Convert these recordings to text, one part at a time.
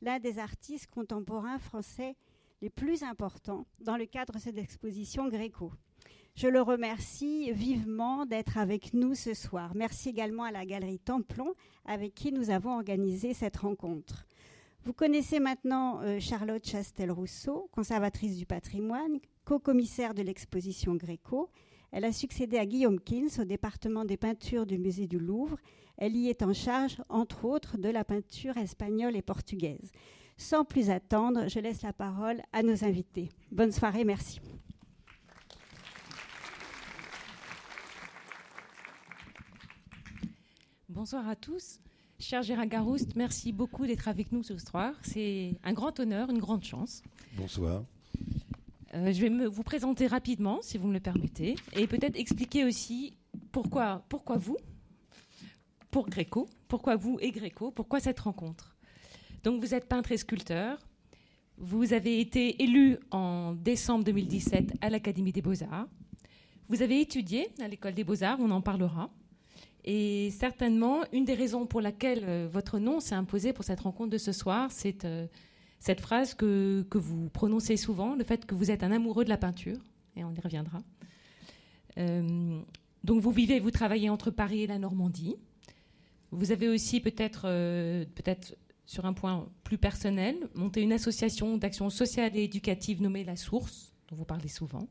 L'un des artistes contemporains français les plus importants dans le cadre de cette exposition Gréco. Je le remercie vivement d'être avec nous ce soir. Merci également à la Galerie Templon avec qui nous avons organisé cette rencontre. Vous connaissez maintenant euh, Charlotte Chastel-Rousseau, conservatrice du patrimoine, co-commissaire de l'exposition Gréco. Elle a succédé à Guillaume Kins au département des peintures du musée du Louvre. Elle y est en charge, entre autres, de la peinture espagnole et portugaise. Sans plus attendre, je laisse la parole à nos invités. Bonne soirée, merci. Bonsoir à tous. Cher Gérard Garouste, merci beaucoup d'être avec nous ce soir. C'est un grand honneur, une grande chance. Bonsoir. Euh, je vais vous présenter rapidement, si vous me le permettez, et peut-être expliquer aussi pourquoi, pourquoi vous, pour Gréco, pourquoi vous et Gréco, pourquoi cette rencontre. Donc vous êtes peintre et sculpteur. Vous avez été élu en décembre 2017 à l'Académie des Beaux-Arts. Vous avez étudié à l'École des Beaux-Arts, on en parlera. Et certainement, une des raisons pour laquelle euh, votre nom s'est imposé pour cette rencontre de ce soir, c'est euh, cette phrase que, que, vous prononcez souvent, le fait que vous êtes un amoureux de la peinture, et on y reviendra. Euh, donc vous vivez, vous travaillez entre Paris et la Normandie. Vous avez aussi peut-être, euh, peut-être sur un point plus personnel, monté une association d'action sociale et éducative nommée La Source, dont vous parlez souvent.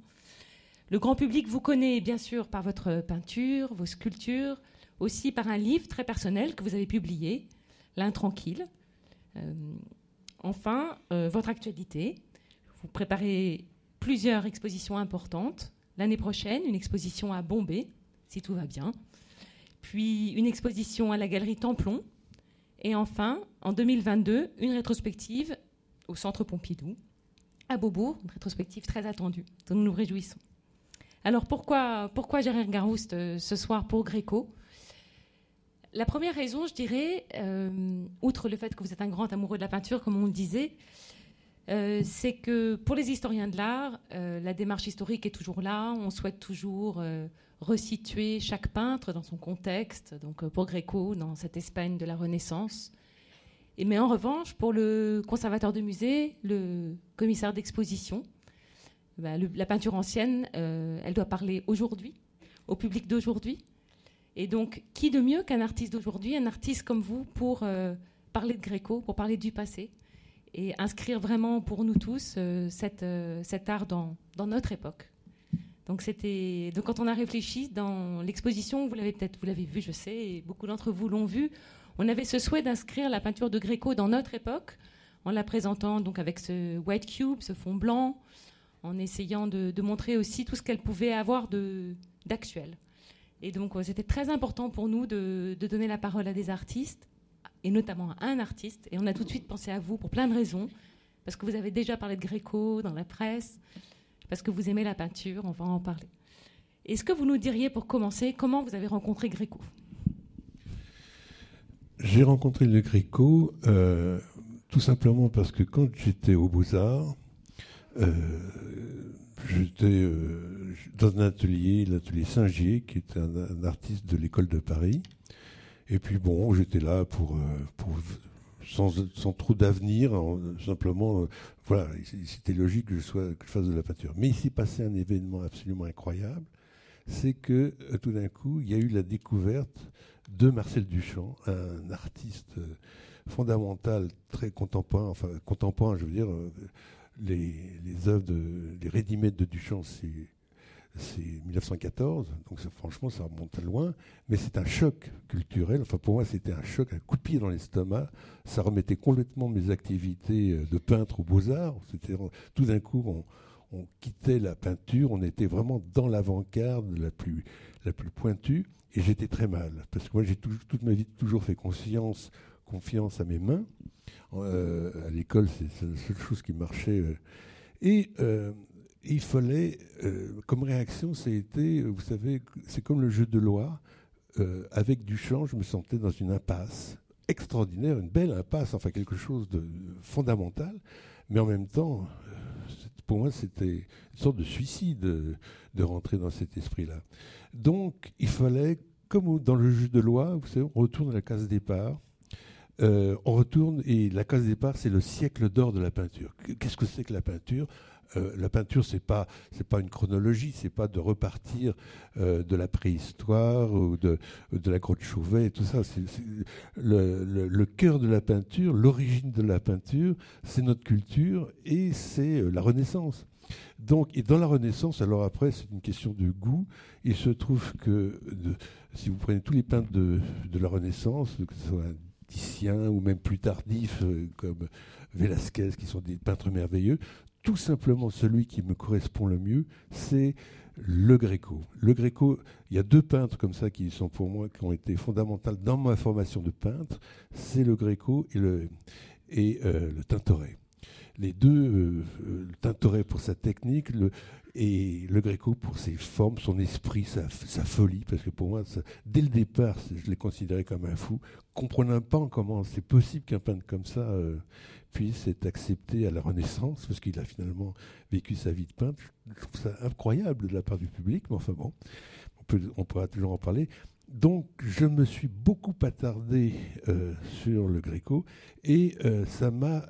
Le grand public vous connaît bien sûr par votre peinture, vos sculptures, aussi par un livre très personnel que vous avez publié, L'Intranquille. Euh, enfin, euh, votre actualité. Vous préparez plusieurs expositions importantes. L'année prochaine, une exposition à Bombay, si tout va bien. Puis une exposition à la Galerie Templon. Et enfin, en 2022, une rétrospective au Centre Pompidou, à Beaubourg, une rétrospective très attendue, dont nous nous réjouissons. Alors pourquoi, pourquoi Gérard Garouste euh, ce soir pour Gréco? La première raison, je dirais, euh, outre le fait que vous êtes un grand amoureux de la peinture, comme on le disait, euh, c'est que pour les historiens de l'art, euh, la démarche historique est toujours là. On souhaite toujours resituer chaque peintre dans son contexte. Donc pour Gréco, dans cette Espagne de la Renaissance. Mais en revanche, pour le conservateur de musée, le commissaire d'exposition, bah, la peinture ancienne, elle doit parler aujourd'hui, au public d'aujourd'hui. Et donc, qui de mieux qu'un artiste d'aujourd'hui, un artiste comme vous, pour euh, parler de Gréco, pour parler du passé et inscrire vraiment pour nous tous euh, euh, cet art dans, notre époque. Donc, quand on a réfléchi dans l'exposition, vous l'avez peut-être vous l'avez vu, je sais, et beaucoup d'entre vous l'ont vu, on avait ce souhait d'inscrire la peinture de Gréco dans notre époque, en la présentant donc avec ce white cube, ce fond blanc, en essayant de, montrer aussi tout ce qu'elle pouvait avoir d'actuel. Et donc, euh, c'était très important pour nous de, donner la parole à des artistes et notamment à un artiste. Et on a tout de suite pensé à vous pour plein de raisons. Parce que vous avez déjà parlé de Gréco dans la presse, parce que vous aimez la peinture, on va en parler. Est-ce que vous nous diriez pour commencer comment vous avez rencontré Gréco? J'ai rencontré le Gréco euh, tout simplement parce que quand j'étais aux Beaux-Arts, euh, j'étais euh, dans un atelier, l'atelier Saint-Gier, qui est un, artiste de l'école de Paris. Et puis bon, j'étais là pour, euh, sans, sans, trop d'avenir, simplement, euh, voilà, c'était logique que je, que je fasse de la peinture. Mais il s'est passé un événement absolument incroyable, c'est que tout d'un coup, il y a eu la découverte de Marcel Duchamp, un artiste fondamental, très contemporain, enfin contemporain, je veux dire, les, œuvres, de, les rédimètres de Duchamp, c'est c'est 1914, donc franchement ça remonte loin, mais c'est un choc culturel. Enfin pour moi c'était un choc, un coup de pied dans l'estomac. Ça remettait complètement mes activités euh, de peintre aux beaux-arts. Tout d'un coup on, quittait la peinture, on était vraiment dans l'avant-garde la plus la plus pointue, et j'étais très mal parce que moi j'ai tout, toute ma vie toujours fait conscience, confiance à mes mains. Euh, à l'école c'est la seule chose qui marchait. Et euh, il fallait, euh, comme réaction, été, vous savez, c'est comme le jeu de loi. Euh, avec Duchamp, je me sentais dans une impasse extraordinaire, une belle impasse, enfin quelque chose de fondamental, mais en même temps, euh, pour moi, c'était une sorte de suicide de, de rentrer dans cet esprit-là. Donc, il fallait, comme dans le jeu de loi, vous savez, on retourne à la case départ. On retourne et la case départ, c'est le siècle d'or de la peinture. Qu'est-ce que c'est que la peinture? Euh, la peinture, c'est pas pas une chronologie, c'est pas de repartir euh, de la préhistoire ou de, de la grotte Chauvet et tout ça. Le, cœur de la peinture, l'origine de la peinture, c'est notre culture et c'est euh, la Renaissance. Donc, et dans la Renaissance, alors après, c'est une question de goût. Il se trouve que si vous prenez tous les peintres de, de la Renaissance, que ce soit Ou même plus tardifs comme Velasquez, qui sont des peintres merveilleux, tout simplement celui qui me correspond le mieux, c'est le Gréco. Le Gréco, il y a deux peintres comme ça qui sont pour moi, qui ont été fondamentaux dans ma formation de peintre, c'est le Gréco et le, et, euh, le Tintoret. Les deux, euh, le Tintoret pour sa technique, le, et le Gréco pour ses formes, son esprit, sa, folie, parce que pour moi, dès le départ, je l'ai considéré comme un fou, comprenant pas comment c'est possible qu'un peintre comme ça euh, puisse être accepté à la Renaissance, parce qu'il a finalement vécu sa vie de peintre. Je trouve ça incroyable de la part du public, mais enfin bon, on, pourra toujours en parler. Donc, je me suis beaucoup attardé euh, sur le Gréco et euh, ça m'a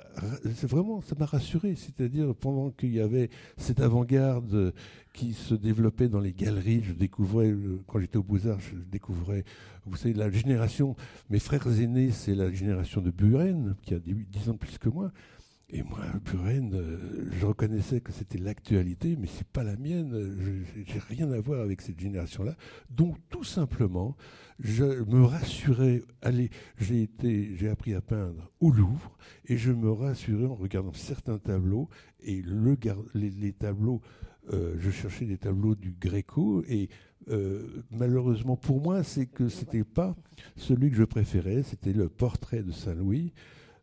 vraiment ça rassuré. C'est-à-dire pendant qu'il y avait cette avant-garde qui se développait dans les galeries, je découvrais euh, quand j'étais au Beaux-Arts, je découvrais, vous savez, la génération. Mes frères aînés, c'est la génération de Buren qui a 10 ans plus que moi. Et moi, Buren, euh, je reconnaissais que c'était l'actualité, mais c'est pas la mienne. Je n'ai rien à voir avec cette génération-là. Donc, tout simplement, je me rassurais. Allez, j'ai été, j'ai appris à peindre au Louvre, et je me rassurais en regardant certains tableaux et le, les, tableaux. Euh, je cherchais des tableaux du Gréco et euh, malheureusement pour moi, c'est que c'était pas celui que je préférais. C'était le portrait de Saint Louis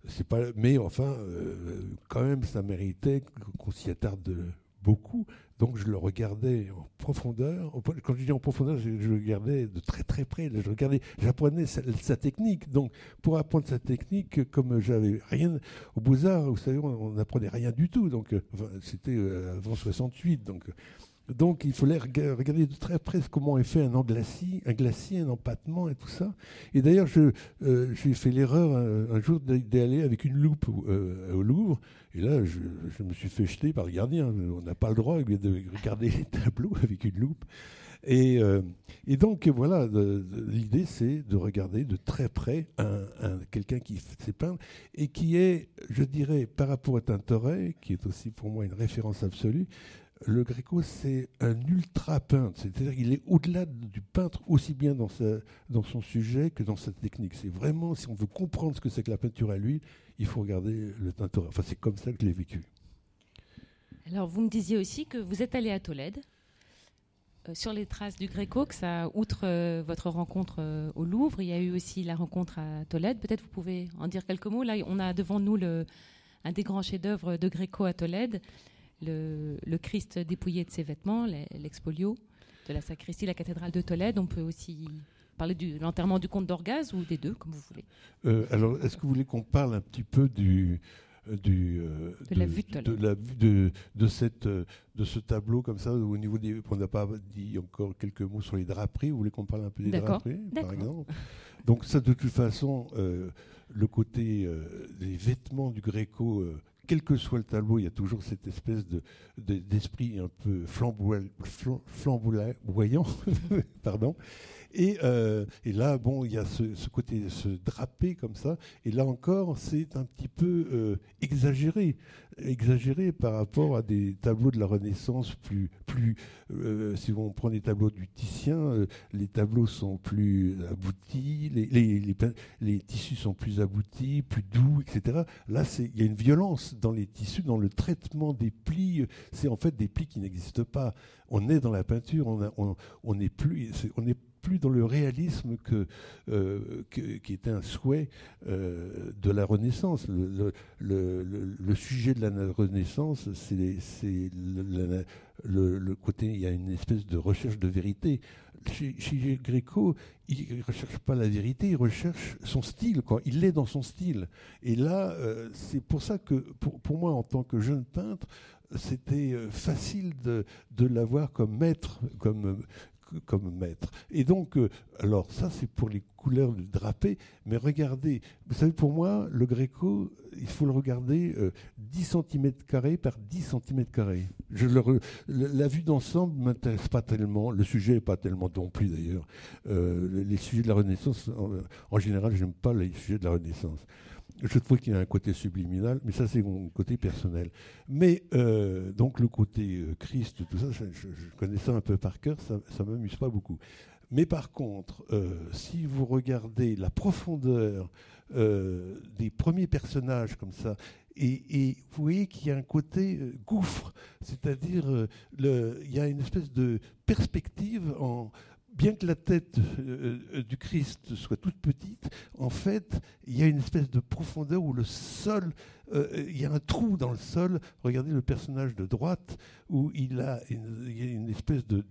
c'est pas, mais enfin, euh, quand même, ça méritait qu'on s'y attarde beaucoup. Donc je le regardais en profondeur. Quand je dis en profondeur, je, le regardais de très très près. Je regardais, j'apprenais sa, technique. Donc pour apprendre sa technique, comme j'avais rien au Beaux Arts, vous savez, on n'apprenait rien du tout. Donc euh, c'était euh, avant 68. Donc donc il fallait regarder de très près comment est fait un glacis, un glacis, un empattement et tout ça. Et d'ailleurs, euh, j'ai fait l'erreur un, jour d'aller avec une loupe euh, au Louvre. Et là, je, me suis fait jeter par le gardien. On n'a pas le droit de regarder les tableaux avec une loupe. Et, euh, donc voilà, l'idée c'est de regarder de très près un, quelqu'un qui sait peindre et qui est, je dirais, par rapport à Tintoret, qui est aussi pour moi une référence absolue, le Gréco, c'est un ultra peintre, c'est-à-dire qu'il est, au-delà du peintre aussi bien dans, son sujet que dans sa technique. C'est vraiment, si on veut comprendre ce que c'est que la peinture à lui, il faut regarder le Tintoret. Enfin, c'est comme ça que je l'ai vécu. Alors, vous me disiez aussi que vous êtes allé à Tolède. Euh, sur les traces du Gréco, que ça, outre euh, votre rencontre euh, au Louvre, il y a eu aussi la rencontre à Tolède. Peut-être vous pouvez en dire quelques mots. Là, on a devant nous un des grands chefs-d'œuvre de Gréco à Tolède le, Christ dépouillé de ses vêtements, l'expolio de la sacristie, la cathédrale de Tolède. On peut aussi parler de l'enterrement du comte d'Orgaz ou des deux, comme vous voulez. Euh, alors, est-ce que vous voulez qu'on parle un petit peu du, euh, du, euh, de, la vue de, la de, de, cette, de ce tableau comme ça au niveau des on n'a pas dit encore quelques mots sur les draperies. Vous voulez qu'on parle un peu des draperies par exemple? Donc ça de toute façon le côté des vêtements du Gréco quel que soit le tableau, il y a toujours cette espèce de, d'esprit un peu flamboyant, pardon. Et, euh, et, là, bon, il y a ce, côté, ce drapé comme ça. Et là encore, c'est un petit peu euh, exagéré, exagéré par rapport à des tableaux de la Renaissance plus, plus. Euh, si on prend des tableaux du Titien, les tableaux sont plus aboutis, les, les, les, tissus sont plus aboutis, plus doux, etc. Là, il y a une violence dans les tissus, dans le traitement des plis. C'est en fait des plis qui n'existent pas. On est dans la peinture, on, on, on plus, plus dans le réalisme que, euh, qui était un souhait euh, de la Renaissance. Le, sujet de la Renaissance, c'est le, côté, il y a une espèce de recherche de vérité. Chez, Gréco, il ne recherche pas la vérité, il recherche son style. Il est dans son style. Et là, euh, c'est pour ça que, pour, pour, moi, en tant que jeune peintre, c'était facile de, de l'avoir comme maître, comme, comme maître. Et donc, euh, alors ça c'est pour les couleurs du drapé, mais regardez, vous savez pour moi, le gréco, il faut le regarder 10 cm par 10 cm. Je le la vue d'ensemble ne m'intéresse pas tellement, le sujet n'est pas tellement non d'ailleurs. Euh, les sujets de la Renaissance, en, en général, j'aime pas les sujets de la Renaissance. Je trouve qu'il y a un côté subliminal, mais ça c'est mon côté personnel. Mais euh, donc le côté euh, Christ, tout ça, je, connais ça un peu par cœur, ça ne m'amuse pas beaucoup. Mais par contre, euh, si vous regardez la profondeur des premiers personnages comme ça, et, vous voyez qu'il y a un côté gouffre, c'est-à-dire il y a une espèce de perspective en bien que la tête euh, euh, du Christ soit toute petite, en fait, il y a une espèce de profondeur où le sol, euh, il y a un trou dans le sol. Regardez le personnage de droite, où il, a y a une espèce de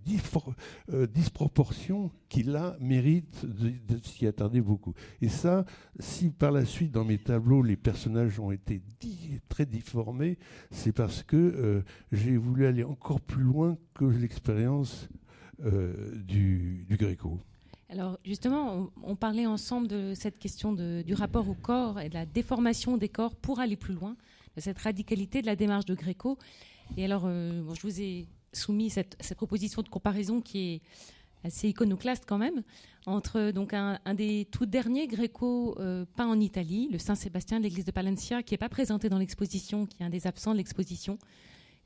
disproportion qui, là, mérite de, s'y attarder beaucoup. Et ça, si par la suite, dans mes tableaux, les personnages ont été très difformés, c'est parce que j'ai voulu aller encore plus loin que l'expérience du, du Gréco. Alors justement, on, parlait ensemble de cette question du rapport au corps et de la déformation des corps pour aller plus loin, de cette radicalité de la démarche de Gréco. Et alors, euh, je vous ai soumis cette, proposition de comparaison qui est assez iconoclaste quand même, entre donc un, des tout derniers Gréco euh, peints en Italie, le Saint-Sébastien de l'église de Palencia, qui n'est pas présenté dans l'exposition, qui est un des absents de l'exposition,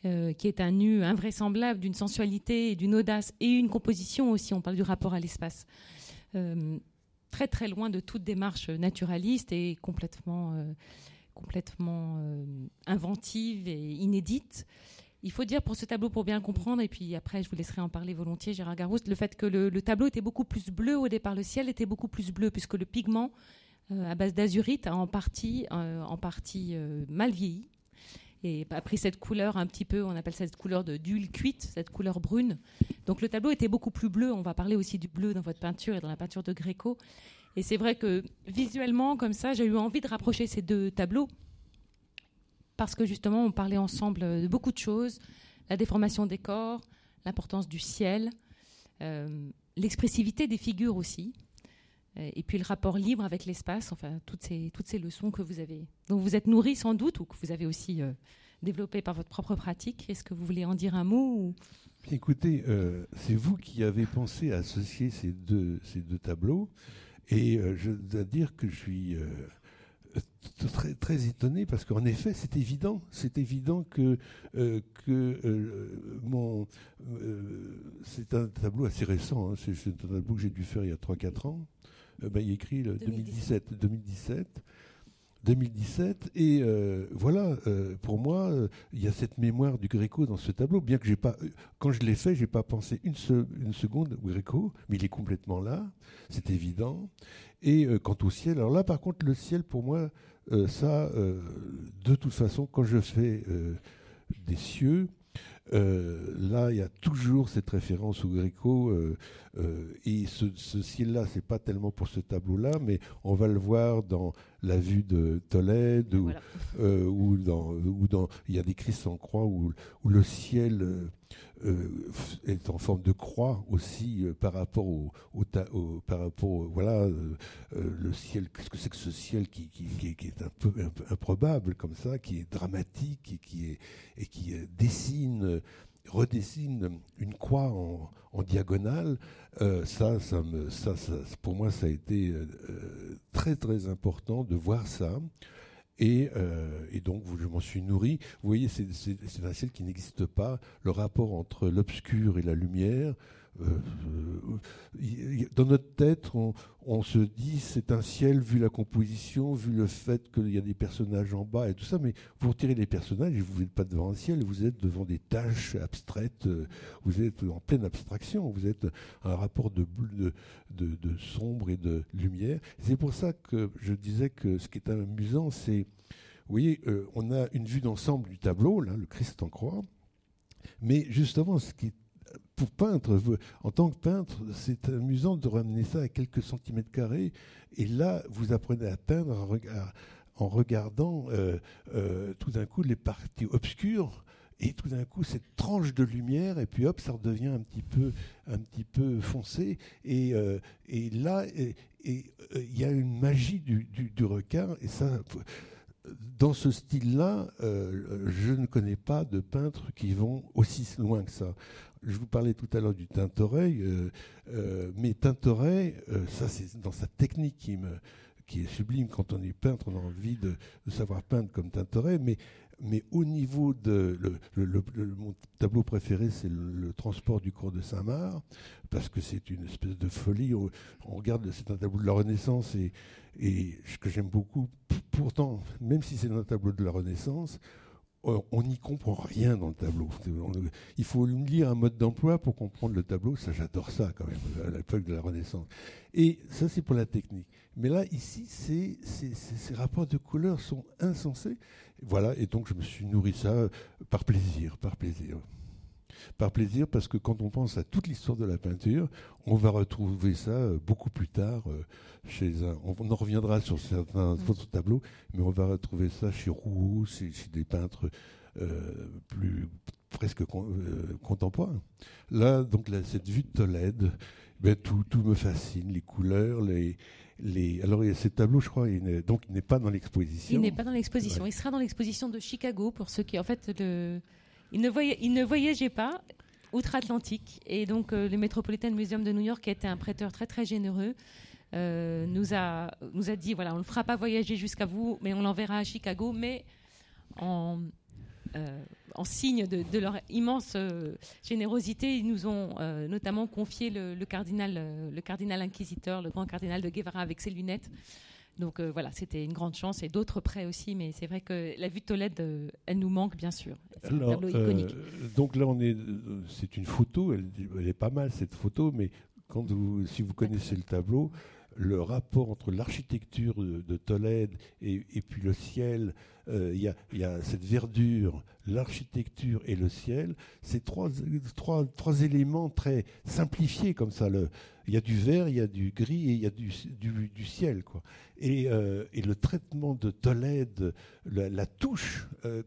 euh, qui est un nu invraisemblable d'une sensualité et d'une audace et une composition aussi. On parle du rapport à l'espace. Euh, très très loin de toute démarche naturaliste et complètement, euh, complètement inventive et inédite. Il faut dire pour ce tableau, pour bien comprendre, et puis après je vous laisserai en parler volontiers, Gérard Garouste, le fait que le, le, tableau était beaucoup plus bleu au départ, le ciel était beaucoup plus bleu, puisque le pigment à base d'azurite a en partie, en partie mal vieilli et a pris cette couleur un petit peu, on appelle cette couleur d'huile cuite, cette couleur brune. Donc le tableau était beaucoup plus bleu. On va parler aussi du bleu dans votre peinture et dans la peinture de Gréco. Et c'est vrai que visuellement, comme ça, j'ai eu envie de rapprocher ces deux tableaux parce que justement, on parlait ensemble de beaucoup de choses la déformation des corps, l'importance du ciel, euh, l'expressivité des figures aussi. Euh, et puis le rapport libre avec l'espace, enfin toutes ces, toutes ces leçons que vous avez, dont vous êtes nourri sans doute ou que vous avez aussi euh, développé par votre propre pratique. Est-ce que vous voulez en dire un mot Écoutez, euh, c'est vous qui avez pensé à associer ces deux, ces deux tableaux et je dois dire que je suis très, très étonné parce qu'en effet, c'est évident, c'est évident que, que mon, c'est un tableau assez récent, hein. c'est un tableau que j'ai dû faire il y a 3-4 ans, ben, il écrit le 2017. 2017. 2017 et euh, voilà euh, pour moi il y a cette mémoire du Gréco dans ce tableau bien que j'ai pas quand je l'ai fait j'ai pas pensé une, une, seconde au Gréco mais il est complètement là c'est évident et quant au ciel alors là par contre le ciel pour moi ça de toute façon quand je fais des cieux euh, là, il y a toujours cette référence au Gréco. Euh, euh, et ce, ciel-là, c'est pas tellement pour ce tableau-là, mais on va le voir dans la vue de Tolède, ou, dans, dans, il y a des Christ en croix où, où le ciel est en forme de croix aussi par rapport au, par rapport voilà le ciel qu'est-ce que c'est que ce ciel qui, qui, est un peu, improbable comme ça qui est dramatique et qui est et qui dessine redessine une croix en, diagonale, euh, ça, ça, me, ça, pour moi, ça a été euh, très très important de voir ça. Et, euh, et donc, je m'en suis nourri. Vous voyez, c'est un ciel qui n'existe pas. Le rapport entre l'obscur et la lumière, dans notre tête, on, se dit c'est un ciel vu la composition, vu le fait qu'il y a des personnages en bas et tout ça, mais vous retirez les personnages et vous n'êtes pas devant un ciel, vous êtes devant des tâches abstraites, euh, vous êtes en pleine abstraction, vous êtes un rapport de, de, de, sombre et de lumière. C'est pour ça que je disais que ce qui est amusant, c'est, vous voyez, on a une vue d'ensemble du tableau, le Christ en croix, mais justement, ce qui est pour peindre, en tant que peintre, c'est amusant de ramener ça à quelques centimètres carrés. Et là, vous apprenez à peindre en regardant euh, euh, tout d'un coup les parties obscures et tout d'un coup cette tranche de lumière, et puis hop, ça redevient un petit peu, un petit peu foncé, et, euh, là, il y a une magie du, du, du requin, et ça dans ce style-là, euh, je ne connais pas de peintres qui vont aussi loin que ça. Je vous parlais tout à l'heure du Tintoret, euh, euh, mais Tintoret, ça c'est dans sa technique qui, me, qui est sublime. Quand on est peintre, on a envie de, savoir peindre comme Tintoret, mais, mais au niveau de... Le, mon tableau préféré, c'est le, transport du cours de Saint-Marc, parce que c'est une espèce de folie. On, regarde, c'est un tableau de la Renaissance, et et ce que j'aime beaucoup, pourtant, même si c'est un tableau de la Renaissance, on n'y comprend rien dans le tableau. il faut lire un mode d'emploi pour comprendre le tableau. Ça, j'adore ça quand même, à l'époque de la Renaissance. Et ça, c'est pour la technique. Mais là, ici, ces rapports de couleurs sont insensés. Voilà, et donc je me suis nourri ça par plaisir, par plaisir par plaisir parce que quand on pense à toute l'histoire de la peinture, on va retrouver ça euh, beaucoup plus tard euh, chez un. On en reviendra sur certains mm. autres tableaux, mais on va retrouver ça chez Rouault, chez, des peintres euh, plus presque contemporains. Là, donc cette vue de Tolède, ben, tout, tout me fascine, les couleurs, les, les, alors il y a ce tableau, je crois, il donc il n'est pas dans l'exposition. Il n'est pas dans l'exposition. Il sera dans l'exposition de Chicago pour ceux qui, en fait, le, il ne, il ne voyageait pas outre-Atlantique. Et donc, euh, le Metropolitan Museum de New York, qui était un prêteur très, très généreux, euh, nous, a, nous a dit voilà, on ne le fera pas voyager jusqu'à vous, mais on l'enverra à Chicago, mais en, euh, en signe de, leur immense générosité, ils nous ont notamment confié le, le cardinal, le cardinal inquisiteur, le grand cardinal de Guevara avec ses lunettes. Donc euh, voilà, c'était une grande chance et d'autres prêts aussi, mais c'est vrai que la vue de Tolède, euh, elle nous manque bien sûr. C'est un tableau iconique. Euh, donc là, on est, c'est une photo, elle, est pas mal cette photo, mais quand vous, si vous connaissez le tableau, le rapport entre l'architecture de, Tolède et, puis le ciel, il y, a cette verdure, l'architecture et le ciel, c'est trois, éléments très simplifiés comme ça. Il y a du vert, il y a du gris et il y a du, ciel. Quoi. Et, euh, et, le traitement de Tolède, la, touche euh,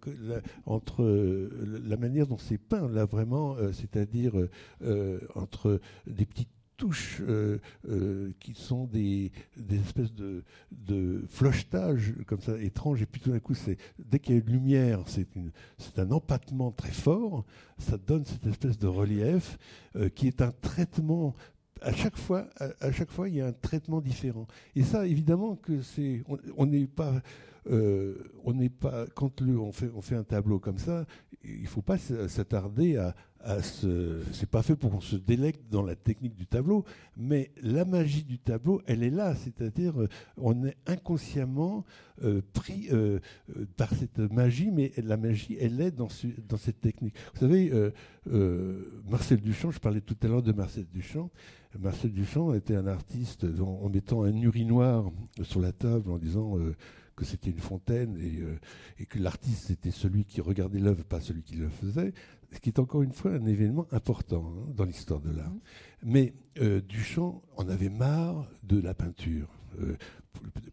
entre euh, la manière dont c'est peint, là vraiment, c'est-à-dire entre des petites touches qui sont des, des espèces de, de flochetage comme ça étranges et puis tout d'un coup dès qu'il y a une lumière c'est un empattement très fort ça donne cette espèce de relief qui est un traitement à chaque fois, à, chaque fois, il y a un traitement différent. Et ça, évidemment, que c'est, on n'est pas, euh, on n'est pas, quand on fait, un tableau comme ça, il faut pas s'attarder à, à ce, c'est pas fait pour qu'on se délecte dans la technique du tableau, mais la magie du tableau, elle est là, c'est-à-dire, euh, on est inconsciemment euh, pris par cette magie, mais la magie, elle est dans, dans cette technique. Vous savez, Marcel Duchamp, je parlais tout à l'heure de Marcel Duchamp. Marcel Duchamp était un artiste en, mettant un urinoir sur la table en disant que c'était une fontaine euh, et, que l'artiste était celui qui regardait l'œuvre, pas celui qui le faisait, ce qui est encore une fois un événement important hein, dans l'histoire de l'art. Mmh. Mais euh, Duchamp en avait marre de la peinture.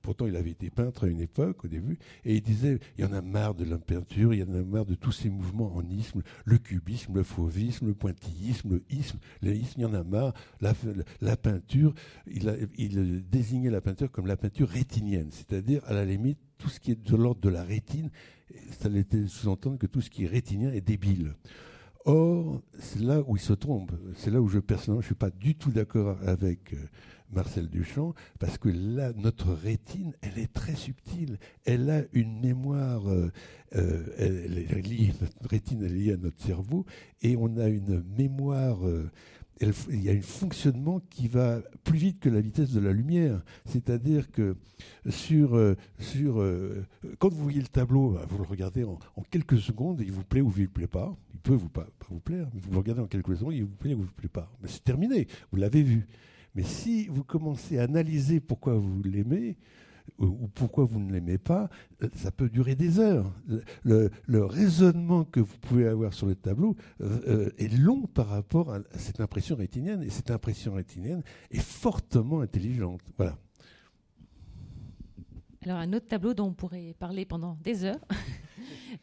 Pourtant, il avait été peintre à une époque, au début, et il disait il y en a marre de la peinture, il y en a marre de tous ces mouvements en isme, le cubisme, le fauvisme, le pointillisme, le isme, il y en a marre. La, peinture, il, il désignait la peinture comme la peinture rétinienne, c'est-à-dire, à la limite, tout ce qui est de l'ordre de la rétine, ça l'était sous-entendre que tout ce qui est rétinien est débile. Or, c'est là où il se trompe. C'est là où je, personnellement, je ne suis pas du tout d'accord avec. Euh, Marcel Duchamp, parce que là, notre rétine, elle est très subtile. Elle a une mémoire, euh, euh, elle est liée, notre rétine est liée à notre cerveau, et on a une mémoire. Euh, il y a un fonctionnement qui va plus vite que la vitesse de la lumière. C'est-à-dire que sur, sur, quand vous voyez le tableau, bah, vous le regardez en, quelques secondes, il vous plaît ou il ne vous plaît pas. Il peut vous pas, vous plaire, mais vous le regardez en quelques secondes, il vous plaît ou il ne vous plaît pas. Mais c'est terminé, vous l'avez vu. Mais si vous commencez à analyser pourquoi vous l'aimez, ou pourquoi vous ne l'aimez pas, euh, ça peut durer des heures. Le, raisonnement que vous pouvez avoir sur le tableau euh, euh, est long par rapport à cette impression rétinienne, et cette impression rétinienne est fortement intelligente. Voilà. Alors un autre tableau dont on pourrait parler pendant des heures,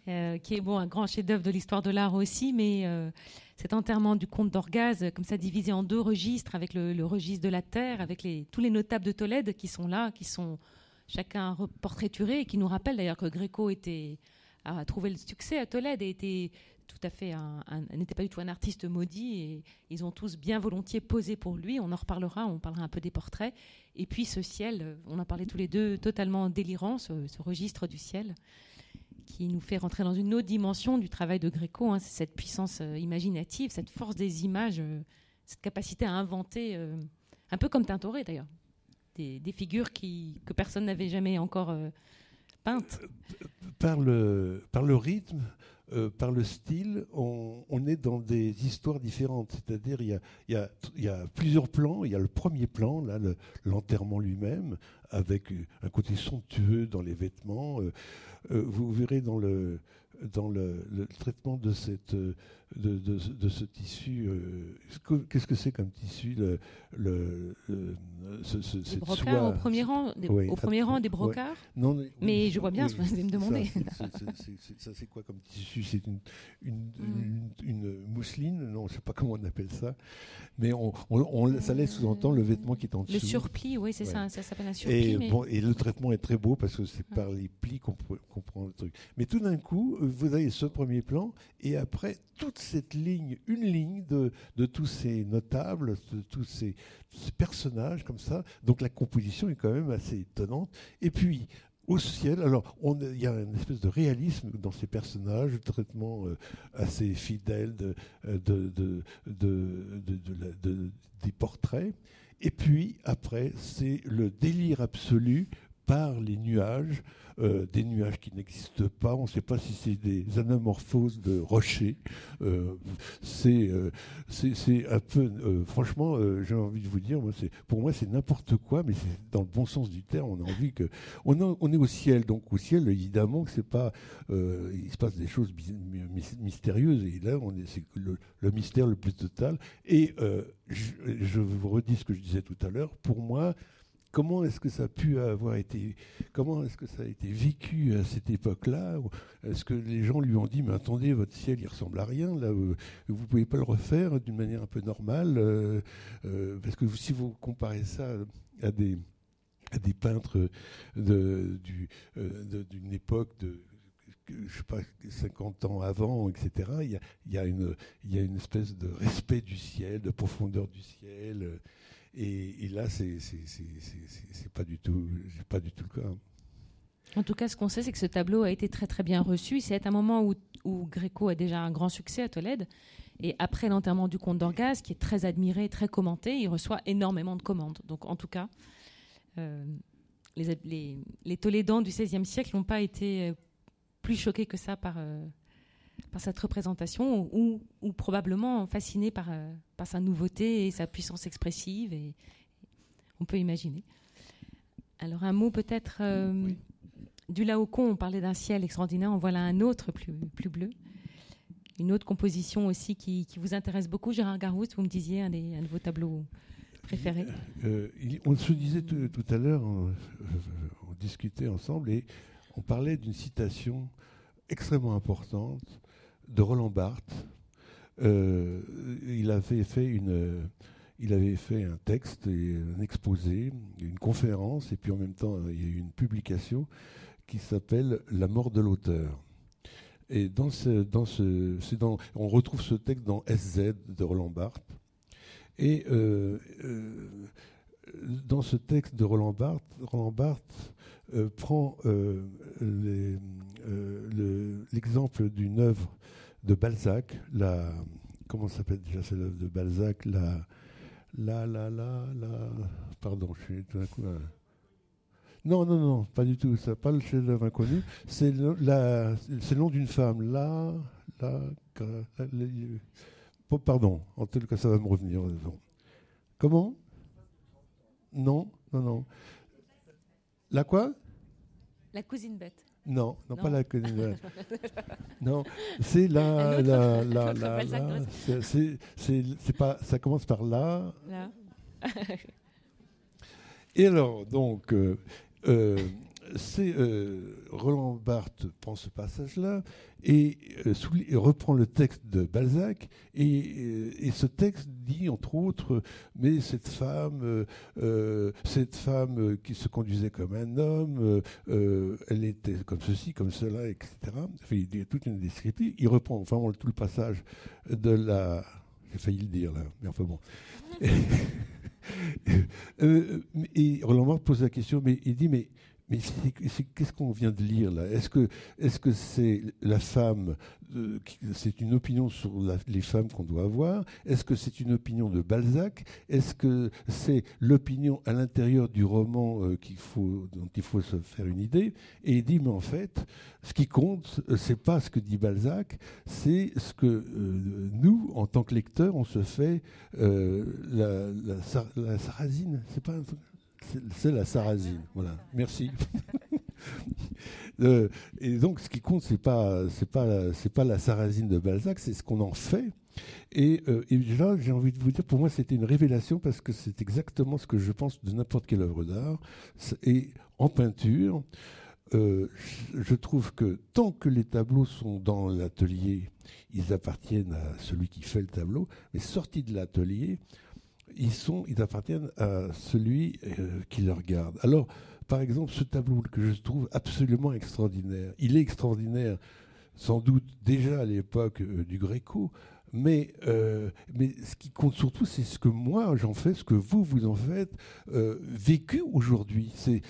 qui est bon un grand chef-d'œuvre de l'histoire de l'art aussi, mais cet enterrement du comte d'Orgaz, comme ça divisé en deux registres, avec le, registre de la terre, avec tous les notables de Tolède qui sont là, qui sont chacun portraiturés et qui nous rappellent d'ailleurs que Gréco était a trouvé le succès à Tolède et était tout à fait n'était pas du tout un artiste maudit ils ont tous bien volontiers posé pour lui. On en reparlera, on parlera un peu des portraits. Et puis ce ciel, on a parlé tous les deux, totalement délirant, ce registre du ciel qui nous fait rentrer dans une autre dimension du travail de Gréco. Hein. c'est cette puissance euh, imaginative, cette force des images, euh, cette capacité à inventer, euh, un peu comme Tintoré d'ailleurs, des, figures que personne n'avait jamais encore peintes. Par le, par le rythme, par le style, on, est dans des histoires différentes. C'est-à-dire, il y a, plusieurs plans. Il y a le premier plan, là, l'enterrement lui-même, avec un côté somptueux dans les vêtements. Vous verrez dans le, traitement de, cette, de, de, ce tissu, euh, qu'est-ce que c'est comme tissu le, le, ce, au premier rang, des, au premier rang des brocards non, mais, je vois bien ce que vous allez me demander. Ça, c'est quoi comme tissu? C'est une, une, mm. une, mousseline? Non, je ne sais pas comment on appelle ça. Mais on, on, ça laisse sous-entendre le vêtement qui est en dessous. Le surpli, oui, c'est ça, ça s'appelle un surpli. Et, bon, et le traitement est très beau parce que c'est par les plis qu'on comprend le truc. Mais tout d'un coup, vous avez ce premier plan et après toute cette ligne, une ligne de, de tous ces notables, de tous ces, personnages comme ça. Donc la composition est quand même assez étonnante. Et puis, au ciel. Alors, il y a une espèce de réalisme dans ces personnages, un traitement euh, assez fidèle de, de, des portraits. Et puis, après, c'est le délire absolu par les nuages, euh, des nuages qui n'existent pas. On ne sait pas si c'est des anamorphoses de rochers. Euh, euh, c'est un peu, franchement, j'ai envie de vous dire, moi, pour moi, c'est n'importe quoi, mais c'est dans le bon sens du terme. On a envie que, on, est au ciel, donc au ciel, évidemment, c'est pas, il se passe des choses mystérieuses. Et là, on est, c'est le, mystère le plus total. Et je vous redis ce que je disais tout à l'heure. Pour moi, comment est-ce que ça a pu avoir été, comment est-ce que ça a été vécu à cette époque-là? Est-ce que les gens lui ont dit, mais attendez, votre ciel, il ressemble à rien, là, euh, vous pouvez pas le refaire d'une manière un peu normale, euh, euh, parce que si vous comparez ça à des peintres d'une époque de je sais pas, 50 ans avant, etc., il y a une espèce de respect du ciel, de profondeur du ciel. Et, là, c'est pas pas du tout le cas. En tout cas, ce qu'on sait, c'est que ce tableau a été très très bien reçu. C'est un moment où, Gréco a déjà un grand succès à Tolède. Et après l'enterrement du comte d'Orgaz, qui est très admiré, très commenté, il reçoit énormément de commandes. Donc en tout cas, euh, les, Tolédans du XVIe siècle n'ont pas été euh, plus choqués que ça par, euh, par cette représentation ou, ou probablement fasciné par, euh, par, sa nouveauté et sa puissance expressive. Et, on peut imaginer. Alors un mot peut-être euh, du Laocoon, on parlait d'un ciel extraordinaire, en voilà un autre plus, plus bleu. Une autre composition aussi qui, qui vous intéresse beaucoup, Gérard Garousse, vous me disiez, un, des, un de vos tableaux préférés. Euh, on se disait tout, tout à l'heure, on, on, discutait ensemble et on parlait d'une citation extrêmement importante de Roland Barthes. Euh, il avait fait une il avait fait un texte, un exposé, une conférence, et puis en même temps, il y a eu une publication qui s'appelle La mort de l'auteur. Et dans ce, dans ce, dans, on retrouve ce texte dans SZ de Roland Barthes. Et euh, euh, dans ce texte de Roland Barthes, Roland Barthes prend l'exemple d'une œuvre de Balzac, la comment s'appelle déjà cette œuvre de Balzac, la la la la pardon, je suis tout d'un coup Non, non, non, pas du tout. Ça, pas le chef-d'œuvre inconnu. C'est le, le nom d'une femme. La, la, pardon. En tout cas, ça va me revenir. Comment? Non, non, non. La quoi? La cousine bête. Non, non, pas la non, c'est la, la, la, la, c'est pas, ça commence par là. Et alors, donc, euh, euh, c'est Roland Barthes prend ce passage-là et, reprend le texte de Balzac et, ce texte dit entre autres mais cette femme cette femme qui se conduisait comme un homme elle était comme ceci comme cela etc il dit toute une description. Il reprend vraiment tout le passage de la j'ai failli le dire là mais enfin bon. Euh, et Roland Barthes pose la question, mais il dit, mais mais qu'est-ce qu'on vient de lire là? Est-ce que c'est la femme euh, C'est une opinion sur les femmes qu'on doit avoir? Est-ce que c'est une opinion de Balzac? Est-ce que c'est l'opinion à l'intérieur du roman euh, dont il faut se faire une idée? Et il dit mais en fait, ce qui compte, euh, c'est pas ce que dit Balzac, c'est ce que nous, en tant que lecteurs, on se fait la, sarrasine. C'est pas un truc c'est la sarrasine. Voilà. Merci. Euh, et donc, ce qui compte, c'est pas, c'est pas, c'est pas la sarrasine de Balzac, c'est ce qu'on en fait. Et, euh, là, j'ai envie de vous dire, pour moi, c'était une révélation parce que c'est exactement ce que je pense de n'importe quelle œuvre d'art. Et en peinture, euh, je trouve que tant que les tableaux sont dans l'atelier, ils appartiennent à celui qui fait le tableau, mais sortis de l'atelier, ils, sont, ils appartiennent à celui euh, qui le regarde. Alors, par exemple, ce tableau que je trouve absolument extraordinaire, il est extraordinaire sans doute déjà à l'époque euh, du Gréco, mais, euh, mais ce qui compte surtout, c'est ce que moi j'en fais, ce que vous, vous en faites, euh, vécu aujourd'hui. C'est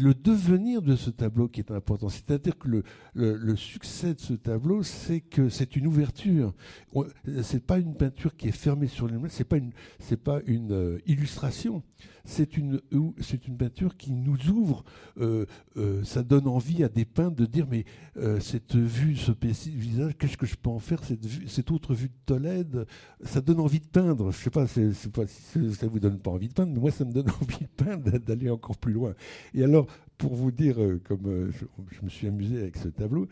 le devenir de ce tableau qui est important. C'est-à-dire que le, le, succès de ce tableau, c'est que c'est une ouverture. C'est pas une peinture qui est fermée sur les mains, c'est pas une, pas une euh, illustration c'est une, peinture qui nous ouvre, euh, euh, ça donne envie à des peintres de dire mais euh, cette vue, ce visage, qu'est-ce que je peux en faire cette, autre vue de Tolède, ça donne envie de peindre. Je sais pas si ça vous donne pas envie de peindre, mais moi ça me donne envie de peindre, d'aller encore plus loin. Et alors, pour vous dire, comme je me suis amusé avec ce tableau,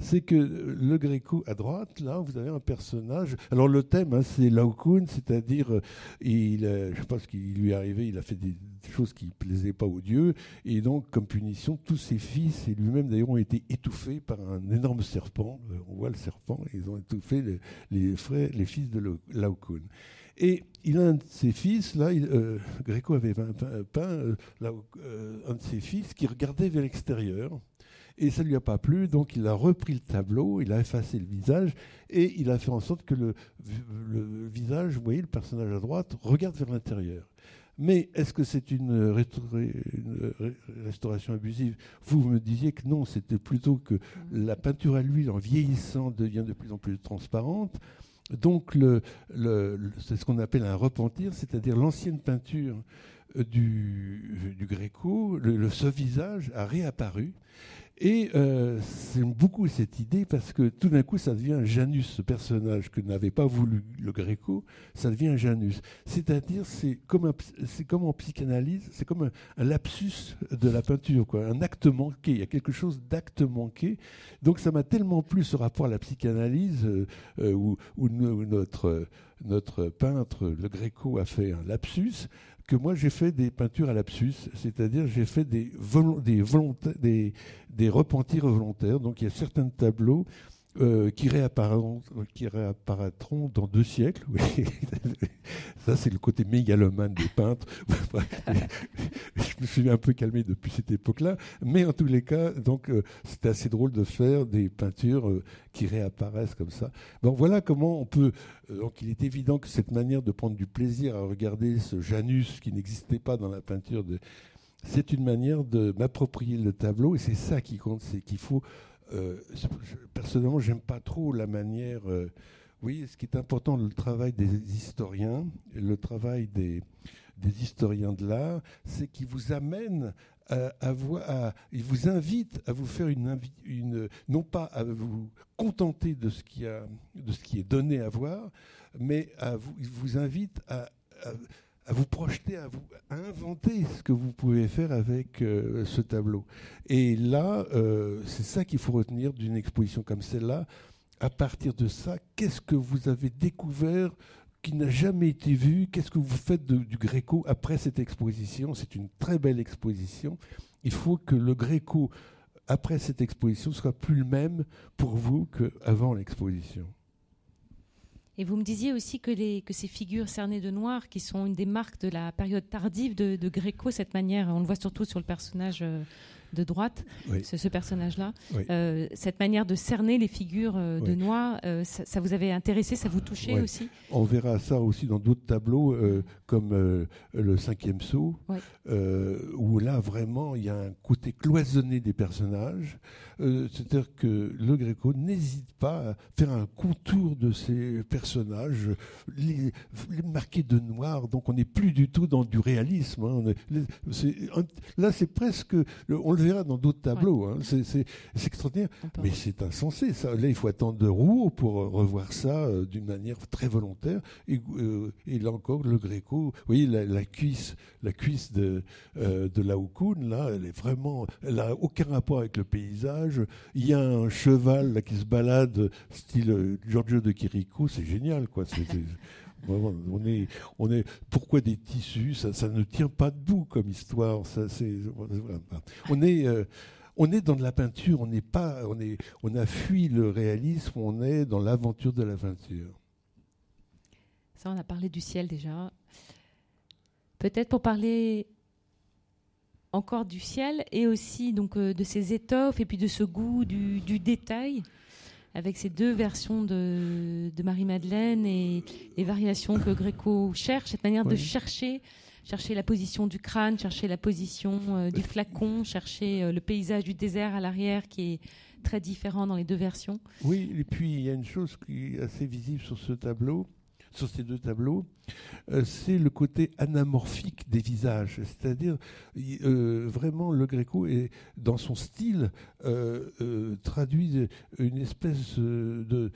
c'est que le Gréco à droite, là, vous avez un personnage. Alors le thème, hein, c'est Laocoon, c'est-à-dire, euh, il, euh, je pense qu'il lui est arrivé, il a fait des, choses qui ne plaisaient pas aux dieux, et donc comme punition, tous ses fils et lui-même d'ailleurs ont été étouffés par un énorme serpent. Euh, on voit le serpent, ils ont étouffé les, frères, les fils de Laocoon. Et il a un de ses fils, là, Gréco avait peint, un de ses fils qui regardait vers l'extérieur et ça ne lui a pas plu, donc il a repris le tableau, il a effacé le visage, et il a fait en sorte que le, visage, vous voyez, le personnage à droite, regarde vers l'intérieur. Mais est-ce que c'est une, restauration abusive? Vous, me disiez que non, c'était plutôt que la peinture à l'huile, en vieillissant, devient de plus en plus transparente. Donc, c'est ce qu'on appelle un repentir, c'est-à-dire l'ancienne peinture du, du Gréco, le, ce visage a réapparu et euh, c'est beaucoup cette idée parce que tout d'un coup, ça devient Janus, ce personnage que n'avait pas voulu le Gréco, ça devient Janus. C'est-à-dire, c'est comme, en psychanalyse, c'est comme un, lapsus de la peinture, quoi, un acte manqué. Il y a quelque chose d'acte manqué. Donc, ça m'a tellement plu ce rapport à la psychanalyse euh, euh, où, où, notre notre peintre, le Gréco, a fait un lapsus que moi j'ai fait des peintures à lapsus, c'est-à-dire j'ai fait des, des, des, des repentirs volontaires. Donc il y a certains tableaux euh, qui, réapparaîtront, dans deux siècles. Ça, c'est le côté mégalomane des peintres. je me suis un peu calmé depuis cette époque-là. Mais en tous les cas, donc, euh, c'est assez drôle de faire des peintures euh, qui réapparaissent comme ça. Donc voilà comment on peut. donc il est évident que cette manière de prendre du plaisir à regarder ce Janus qui n'existait pas dans la peinture de. C'est une manière de m'approprier le tableau et c'est ça qui compte, c'est qu'il faut euh, personnellement, j'aime pas trop la manière. Euh, oui, ce qui est important, le travail des historiens, le travail des, historiens de l'art, c'est qu'ils vous amènent à, à, ils vous invitent à vous faire une, une, non pas à vous contenter de ce qui a, de ce qui est donné à voir, mais à vous, ils vous invitent à vous projeter, à vous inventer ce que vous pouvez faire avec euh, ce tableau. Et là, euh, c'est ça qu'il faut retenir d'une exposition comme celle-là. À partir de ça, qu'est-ce que vous avez découvert qui n'a jamais été vu? Qu'est-ce que vous faites du Gréco après cette exposition? C'est une très belle exposition. il faut que le Gréco, après cette exposition, soit plus le même pour vous qu'avant l'exposition. Et vous me disiez aussi que, ces figures cernées de noir, qui sont une des marques de la période tardive de, de Gréco, cette manière, on le voit surtout sur le personnage euh, de droite, ce, personnage-là. Euh, cette manière de cerner les figures euh, de noir, euh, ça, vous avait intéressé, ça vous touchait aussi? On verra ça aussi dans d'autres tableaux, comme le cinquième saut, où là vraiment il y a un côté cloisonné des personnages. C'est-à-dire que le Gréco n'hésite pas à faire un contour de ces personnages, les, marquer de noir. Donc on n'est plus du tout dans du réalisme. Hein. là c'est presque, on le verra dans d'autres tableaux. Hein. C'est extraordinaire. Mais c'est insensé. Ça. Là, il faut attendre de Roux pour revoir ça euh, d'une manière très volontaire. Et, euh, là encore, le Gréco, vous voyez, la, cuisse, la cuisse de, euh, de Laocoon, là, elle est vraiment. Elle n'a aucun rapport avec le paysage. Il y a un cheval là, qui se balade, style Giorgio de Chirico. C'est génial, quoi. on est, on est, pourquoi des tissus ça, ne tient pas debout comme histoire. Ça, c'est, on est, euh, on est dans de la peinture. On n'est pas, on est, on a fui le réalisme. On est dans l'aventure de la peinture. Ça, on a parlé du ciel déjà. Peut-être pour parler encore du ciel et aussi donc euh, de ces étoffes et puis de ce goût du détail avec ces deux versions de, Marie-Madeleine et les variations que Gréco cherche, cette manière de chercher, chercher la position du crâne, chercher la position euh, du flacon, chercher euh, le paysage du désert à l'arrière qui est très différent dans les deux versions. Oui, et puis il y a une chose qui est assez visible sur ce tableau, sur ces deux tableaux, euh, c'est le côté anamorphique des visages. C'est-à-dire, euh, vraiment, le Gréco, est, dans son style, euh, traduit une espèce de,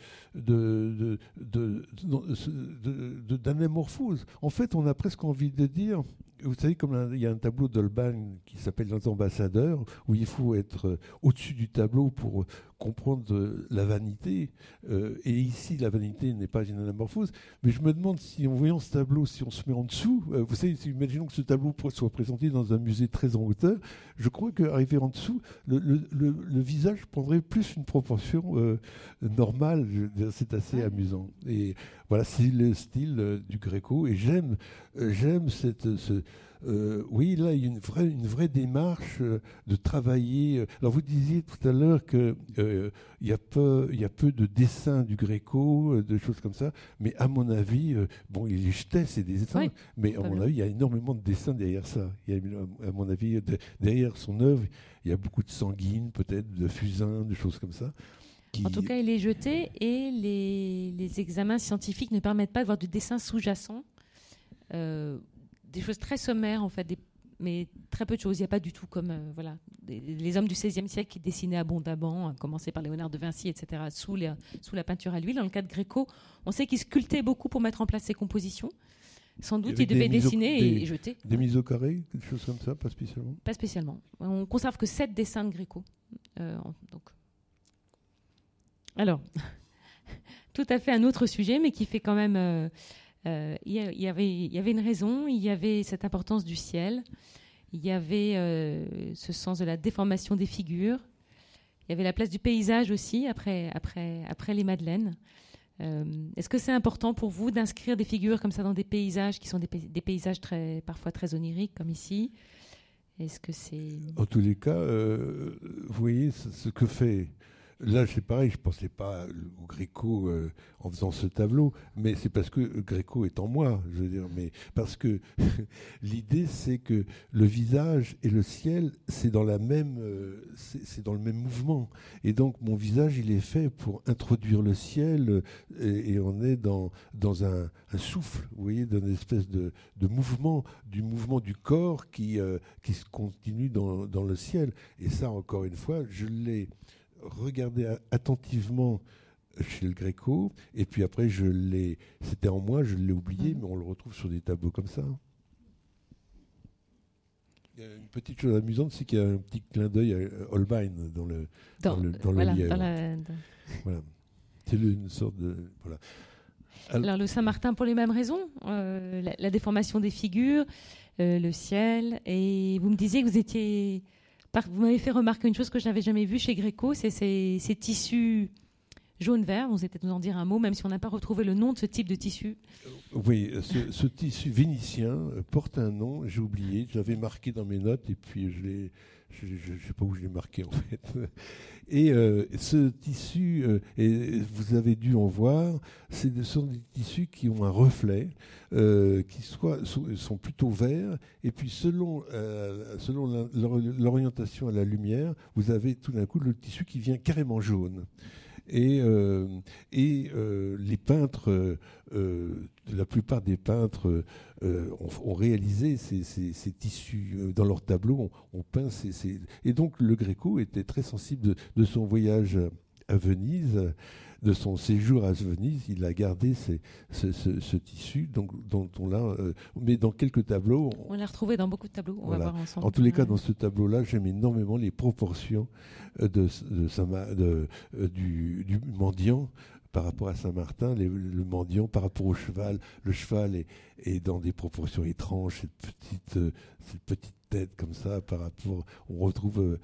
d'anamorphose. En fait, on a presque envie de dire vous savez, comme il y a un tableau d'Holbein qui s'appelle Les ambassadeurs, où il faut être au-dessus du tableau pour comprendre la vanité. et ici, la vanité n'est pas une anamorphose. Mais je me demande si, en voyant ce tableau, si on se met en dessous, euh, vous savez, imaginons que ce tableau soit présenté dans un musée très en hauteur, je crois qu'arriver en dessous, le, visage prendrait plus une proportion euh, normale. C'est assez amusant. Et voilà, c'est le style euh, du Gréco. Et j'aime, j'aime cette, ce, euh, oui, là, il y a une vraie, une vraie démarche euh, de travailler. Euh, alors, vous disiez tout à l'heure qu'il y, a peu, y a peu de dessins du Gréco, de choses comme ça, mais à mon avis, bon, il jetait ces dessins, mais à mon avis, il y a énormément de dessins derrière ça. Il y a, à mon avis, derrière son œuvre, il y a beaucoup de sanguines, peut-être, de fusains, de choses comme ça. En tout cas, il est jeté et les, les, examens scientifiques ne permettent pas de voir de dessins sous-jacents des choses très sommaires, en fait, mais très peu de choses. Il n'y a pas du tout comme euh, voilà, les hommes du XVIe siècle qui dessinaient abondamment, à commencer par Léonard de Vinci, etc., sous, les, sous la peinture à l'huile. Dans le cas de Gréco, on sait qu'il sculptait beaucoup pour mettre en place ses compositions. Sans doute, il, devait dessiner et, jeter. Des mises au carré, quelque chose comme ça, pas spécialement? Pas spécialement. On conserve que sept dessins de Gréco. Euh, donc. Alors, tout à fait un autre sujet, mais qui fait quand même. Euh, euh, il, y avait, une raison, il y avait cette importance du ciel, il y avait euh, ce sens de la déformation des figures, il y avait la place du paysage aussi après, après, après les Madeleines. Est-ce que c'est important pour vous d'inscrire des figures comme ça dans des paysages qui sont des, des paysages très, parfois très oniriques comme ici? Est-ce que c'est En tous les cas, vous voyez ce que fait Là, c'est pareil, je ne pensais pas au Gréco euh, en faisant ce tableau, mais c'est parce que Gréco est en moi, je veux dire. Mais parce que l'idée, c'est que le visage et le ciel, c'est dans la même, euh, c'est dans le même mouvement. Et donc, mon visage, il est fait pour introduire le ciel, et, on est dans dans un, souffle, vous voyez, d'une espèce de, de, mouvement, du mouvement du corps qui euh, qui se continue dans, dans le ciel. Et ça, encore une fois, je l'ai regardé attentivement chez le Gréco, et puis après, je l'ai, c'était en moi, je l'ai oublié, mhm. mais on le retrouve sur des tableaux comme ça. Il y a une petite chose amusante, c'est qu'il y a un petit clin d'œil à Holbein dans le, dans, le, dans le Voilà. C'est une sorte de. Voilà. Alors, le Saint-Martin pour les mêmes raisons, euh, la, déformation des figures, euh, le ciel, et vous me disiez que vous étiez vous m'avez fait remarquer une chose que je n'avais jamais vue chez Gréco, c'est ces, tissus jaune-vert. Vous allez peut-être nous en dire un mot, même si on n'a pas retrouvé le nom de ce type de tissu. Oui, ce, tissu vénitien porte un nom, j'ai oublié, j'avais marqué dans mes notes et puis je l'ai. Je ne sais pas où je l'ai marqué en fait. Et euh, ce tissu, euh, vous avez dû en voir, ce sont des tissus qui ont un reflet, euh, qui sont, plutôt verts, et puis selon, selon l'orientation à la lumière, vous avez tout d'un coup le tissu qui vient carrément jaune. Et, euh, euh, les peintres, euh, la plupart des peintres ont, réalisé ces, tissus dans leurs tableaux, on, peint ces, Et donc le Gréco était très sensible de son voyage à Venise de son séjour à Venise, il a gardé ce, tissu donc, dont on l'a. Euh, mais dans quelques tableaux. On, l'a retrouvé dans beaucoup de tableaux. On va voir ensemble. En tous les cas, dans ce tableau-là, j'aime énormément les proportions euh, de, de, euh, du, mendiant par rapport à Saint-Martin, le mendiant par rapport au cheval. Le cheval est, dans des proportions étranges, cette petite, cette petite tête comme ça par rapport. On retrouve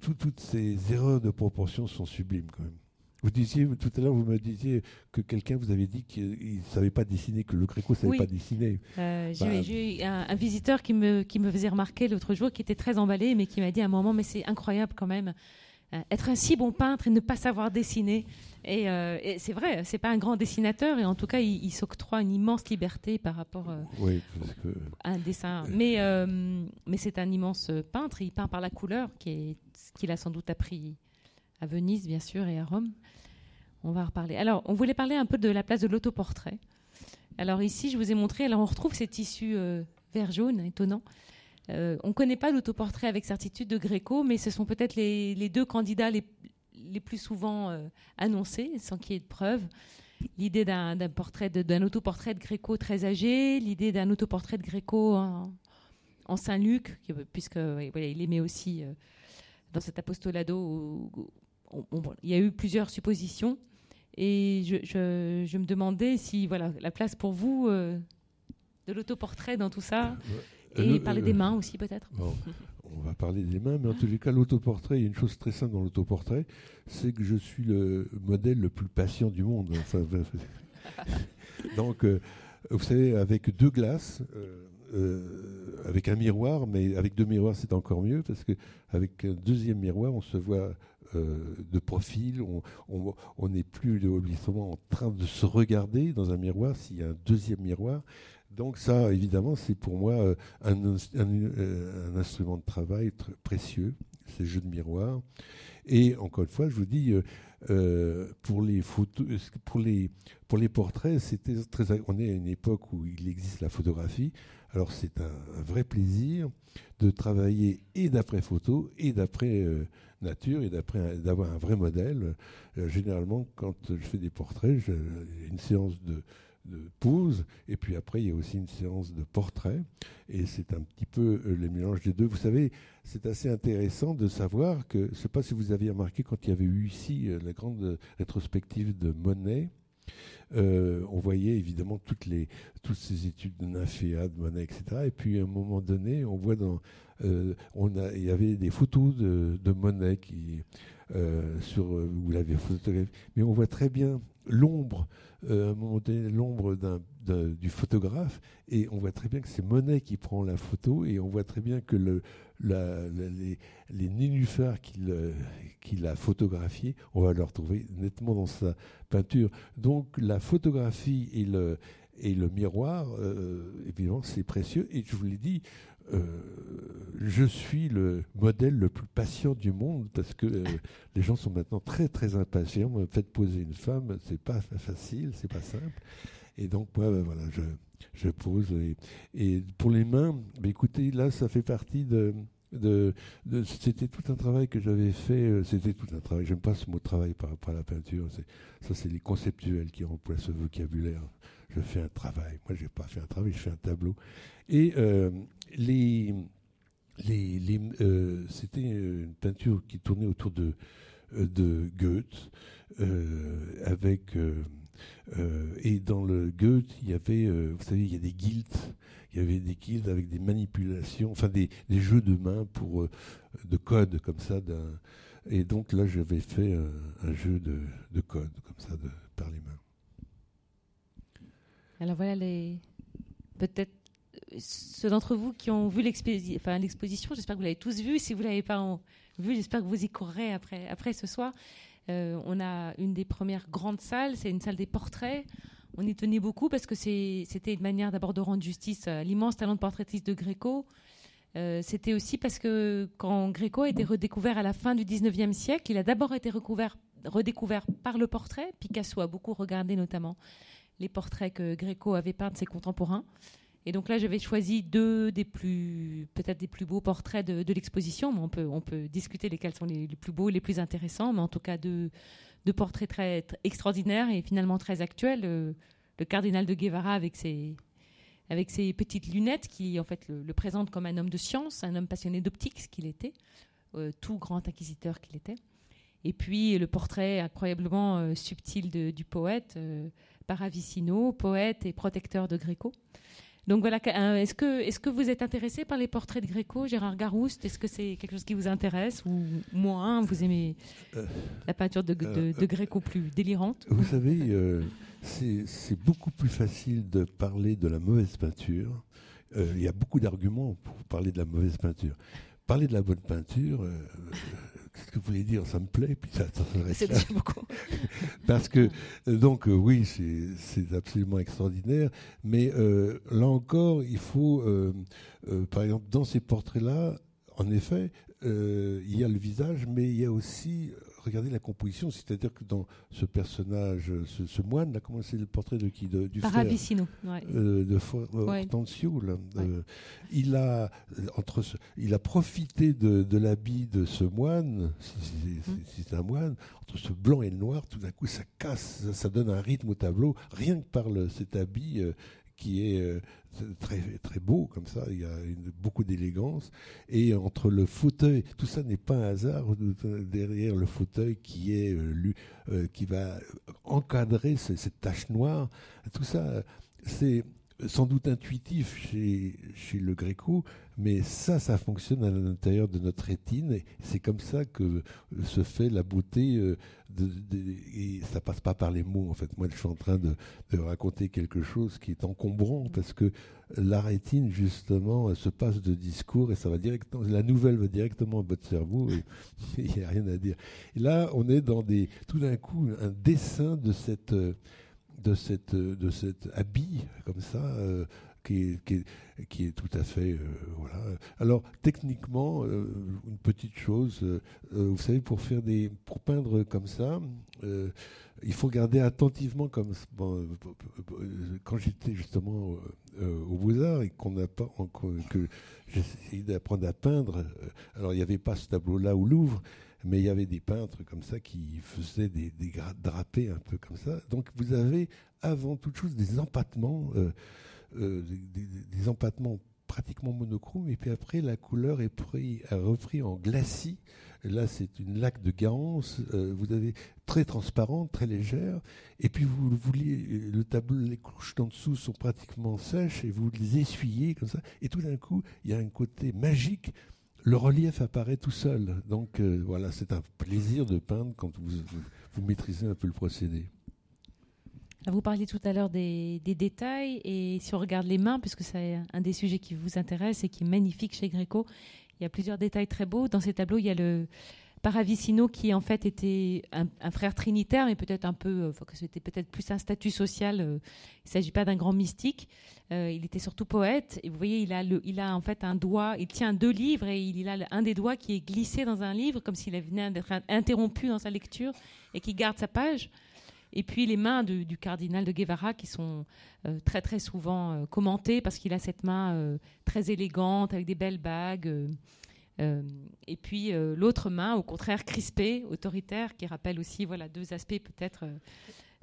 toutes ces erreurs de proportion sont sublimes quand même. Vous disiez tout à l'heure, vous me disiez que quelqu'un vous avait dit qu'il ne savait pas dessiner, que le Gréco ne savait pas dessiner. Euh, bah, j'ai eu un, visiteur qui me, qui me faisait remarquer l'autre jour, qui était très emballé, mais qui m'a dit à un moment, mais c'est incroyable quand même, euh, être un si bon peintre et ne pas savoir dessiner. Et, euh, c'est vrai, c'est pas un grand dessinateur, et en tout cas, il, s'octroie une immense liberté par rapport à un dessin. Mais, mais c'est un immense peintre, il peint par la couleur, qui est ce qu'il a sans doute appris à Venise, bien sûr, et à Rome. On va reparler. Alors, on voulait parler un peu de la place de l'autoportrait. Alors ici, je vous ai montré, alors on retrouve ces tissus euh, vert-jaune, étonnant. Euh, on ne connaît pas l'autoportrait avec certitude de Gréco, mais ce sont peut-être les, deux candidats les, plus souvent euh, annoncés, sans qu'il y ait de preuves. L'idée d'un portrait, d'un autoportrait de Gréco très âgé, l'idée d'un autoportrait de Gréco en, Saint-Luc, puisque il aimait aussi dans cet apostolado il y a eu plusieurs suppositions. Et je, me demandais si voilà, la place pour vous euh, de l'autoportrait dans tout ça, et parler des mains aussi peut-être. on va parler des mains, mais en tous les cas, l'autoportrait, il y a une chose très simple dans l'autoportrait, c'est que je suis le modèle le plus patient du monde. donc, euh, vous savez, avec deux glaces, euh, avec un miroir, mais avec deux miroirs, c'est encore mieux, parce qu'avec un deuxième miroir, on se voit euh, de profil. On n'est plus obligatoirement en train de se regarder dans un miroir s'il y a un deuxième miroir. Donc ça, évidemment, c'est pour moi euh, euh, un, instrument de travail très précieux, ces jeux de miroir. Et encore une fois, je vous dis, pour les photos, pour les pour les portraits, c'était très. On est à une époque où il existe la photographie. Alors c'est un, vrai plaisir de travailler et d'après photo et d'après nature et d'avoir un vrai modèle. Euh, généralement, quand je fais des portraits, j'ai une séance de, pose et puis après il y a aussi une séance de portrait et c'est un petit peu euh, le mélange des deux. Vous savez, c'est assez intéressant de savoir que, je ne sais pas si vous aviez remarqué quand il y avait eu ici euh, la grande rétrospective de Monet, on voyait évidemment toutes, les, toutes ces études de Nymphéa, de Monet, etc. Et puis à un moment donné, on voit dans, euh, on a, il y avait des photos de, Monet qui, euh, sur, vous l'avez photographié, mais on voit très bien l'ombre, euh, à un moment donné, l'ombre du photographe, et on voit très bien que c'est Monet qui prend la photo, et on voit très bien que le, les, les, nénuphars qu'il a photographiés, on va le retrouver nettement dans sa peinture. Donc la photographie et le, et le miroir, évidemment, c'est précieux. Et je vous l'ai dit, euh, je suis le modèle le plus patient du monde parce que euh, les gens sont maintenant très très impatients. Faites poser une femme, c'est pas facile, c'est pas simple. Et donc moi, ben, voilà, je, je pose. Et, pour les mains, ben, écoutez, là, ça fait partie de, c'était tout un travail que j'avais fait. Euh, c'était tout un travail. J'aime pas ce mot travail par rapport à la peinture. Ça, c'est les conceptuels qui emploient ce vocabulaire. Je fais un travail. Moi, j'ai pas fait un travail. Je fais un tableau. Et les, les, euh, c'était une peinture qui tournait autour de, euh, Goethe, euh, avec et dans le Goethe, il y avait, vous savez, il y a des guilds, il y avait des guilds avec des manipulations, enfin des, jeux de mains pour de code comme ça. Et donc là, j'avais fait un, jeu de, de, code comme ça par les mains. Alors voilà peut-être ceux d'entre vous qui ont vu l'exposition, j'espère que vous l'avez tous vu. Si vous ne l'avez pas vu, j'espère que vous y courrez après, après ce soir. Euh, on a une des premières grandes salles, c'est une salle des portraits. On y tenait beaucoup parce que c'était une manière d'abord de rendre justice à l'immense talent de portraitiste de Gréco. Euh, c'était aussi parce que quand Gréco a été redécouvert à la fin du 19e siècle, il a d'abord été redécouvert par le portrait. Picasso a beaucoup regardé notamment les portraits que Gréco avait peints de ses contemporains. Et donc là, j'avais choisi deux des plus, peut-être des plus beaux portraits de, l'exposition, on peut, discuter lesquels sont les, plus beaux, les plus intéressants, mais en tout cas deux, portraits très, extraordinaires et finalement très actuels. Le, cardinal de Guevara avec ses, petites lunettes qui en fait le, présentent comme un homme de science, un homme passionné d'optique, ce qu'il était, euh, tout grand inquisiteur qu'il était. Et puis le portrait incroyablement euh, subtil du poète, euh, Paravicino, poète et protecteur de Gréco. Donc voilà, est-ce que, est que vous êtes intéressé par les portraits de Gréco, Gérard Garouste? Est-ce que c'est quelque chose qui vous intéresse ou moins? Vous aimez euh, la peinture de, de, euh, Gréco plus délirante? Vous savez, euh, c'est beaucoup plus facile de parler de la mauvaise peinture. Il y a beaucoup d'arguments pour parler de la mauvaise peinture. Parler de la bonne peinture, qu'est-ce que vous voulez dire? Ça me plaît, puis ça, C'est déjà beaucoup. Parce que, euh, donc, euh, oui, c'est absolument extraordinaire, mais euh, là encore, il faut, par exemple, dans ces portraits-là, en effet, il y a le visage, mais il y a aussi regardez la composition, c'est-à-dire que dans ce personnage, ce, moine, là, comment c'est le portrait de qui de, Du Paravicino, euh, de Hortensio, euh, il, a, entre il a profité de, l'habit de ce moine, si, c'est un moine, entre ce blanc et le noir, tout d'un coup ça casse, ça, donne un rythme au tableau, rien que par cet habit euh, qui est très, très beau comme ça, il y a beaucoup d'élégance. Et entre le fauteuil, tout ça n'est pas un hasard, derrière le fauteuil qui, est, euh, euh, qui va encadrer cette tache noire, tout ça, c'est sans doute intuitif chez, chez le Gréco, mais ça, ça fonctionne à l'intérieur de notre rétine. C'est comme ça que se fait la beauté. Euh, et ça passe pas par les mots, en fait. Moi, je suis en train de, raconter quelque chose qui est encombrant parce que la rétine, justement, se passe de discours et ça va directement. La nouvelle va directement à votre cerveau il n'y a rien à dire. Et là, on est dans des. Tout d'un coup, un dessin de cette de cette de cet habit comme ça euh, qui, est, tout à fait euh, voilà. Alors techniquement, euh, une petite chose, vous savez, pour faire des pour peindre comme ça, il faut regarder attentivement comme quand j'étais justement au Beaux Arts et qu'on n'a pas que j'essayais d'apprendre à peindre. alors il n'y avait pas ce tableau là au Louvre mais il y avait des peintres comme ça qui faisaient des, des drapés un peu comme ça. Donc vous avez avant toute chose des empattements, euh, euh, des, empattements pratiquement monochromes, et puis après la couleur est pris, repris en glacis. Là, c'est une laque de Garance. Euh, vous avez très transparente, très légère. Et puis, vous, voulez le tableau, les couches d'en dessous sont pratiquement sèches et vous les essuyez comme ça. Et tout d'un coup, il y a un côté magique le relief apparaît tout seul. Donc euh, voilà, c'est un plaisir de peindre quand vous, vous, maîtrisez un peu le procédé. Vous parliez tout à l'heure des, détails et si on regarde les mains, puisque c'est un des sujets qui vous intéresse et qui est magnifique chez Gréco, il y a plusieurs détails très beaux. Dans ces tableaux, il y a le, Paravicino, qui en fait était un, frère trinitaire, mais peut-être un peu, euh, que c'était peut-être plus un statut social. Euh, il ne s'agit pas d'un grand mystique. Euh, il était surtout poète. Et vous voyez, il a, il a en fait un doigt, il tient deux livres et il, a un des doigts qui est glissé dans un livre, comme s'il venait d'être interrompu dans sa lecture et qui garde sa page. Et puis les mains du, cardinal de Guevara qui sont très très souvent commentées parce qu'il a cette main très élégante avec des belles bagues. Euh, et puis euh, l'autre main, au contraire, crispée, autoritaire, qui rappelle aussi voilà, deux aspects peut-être, euh,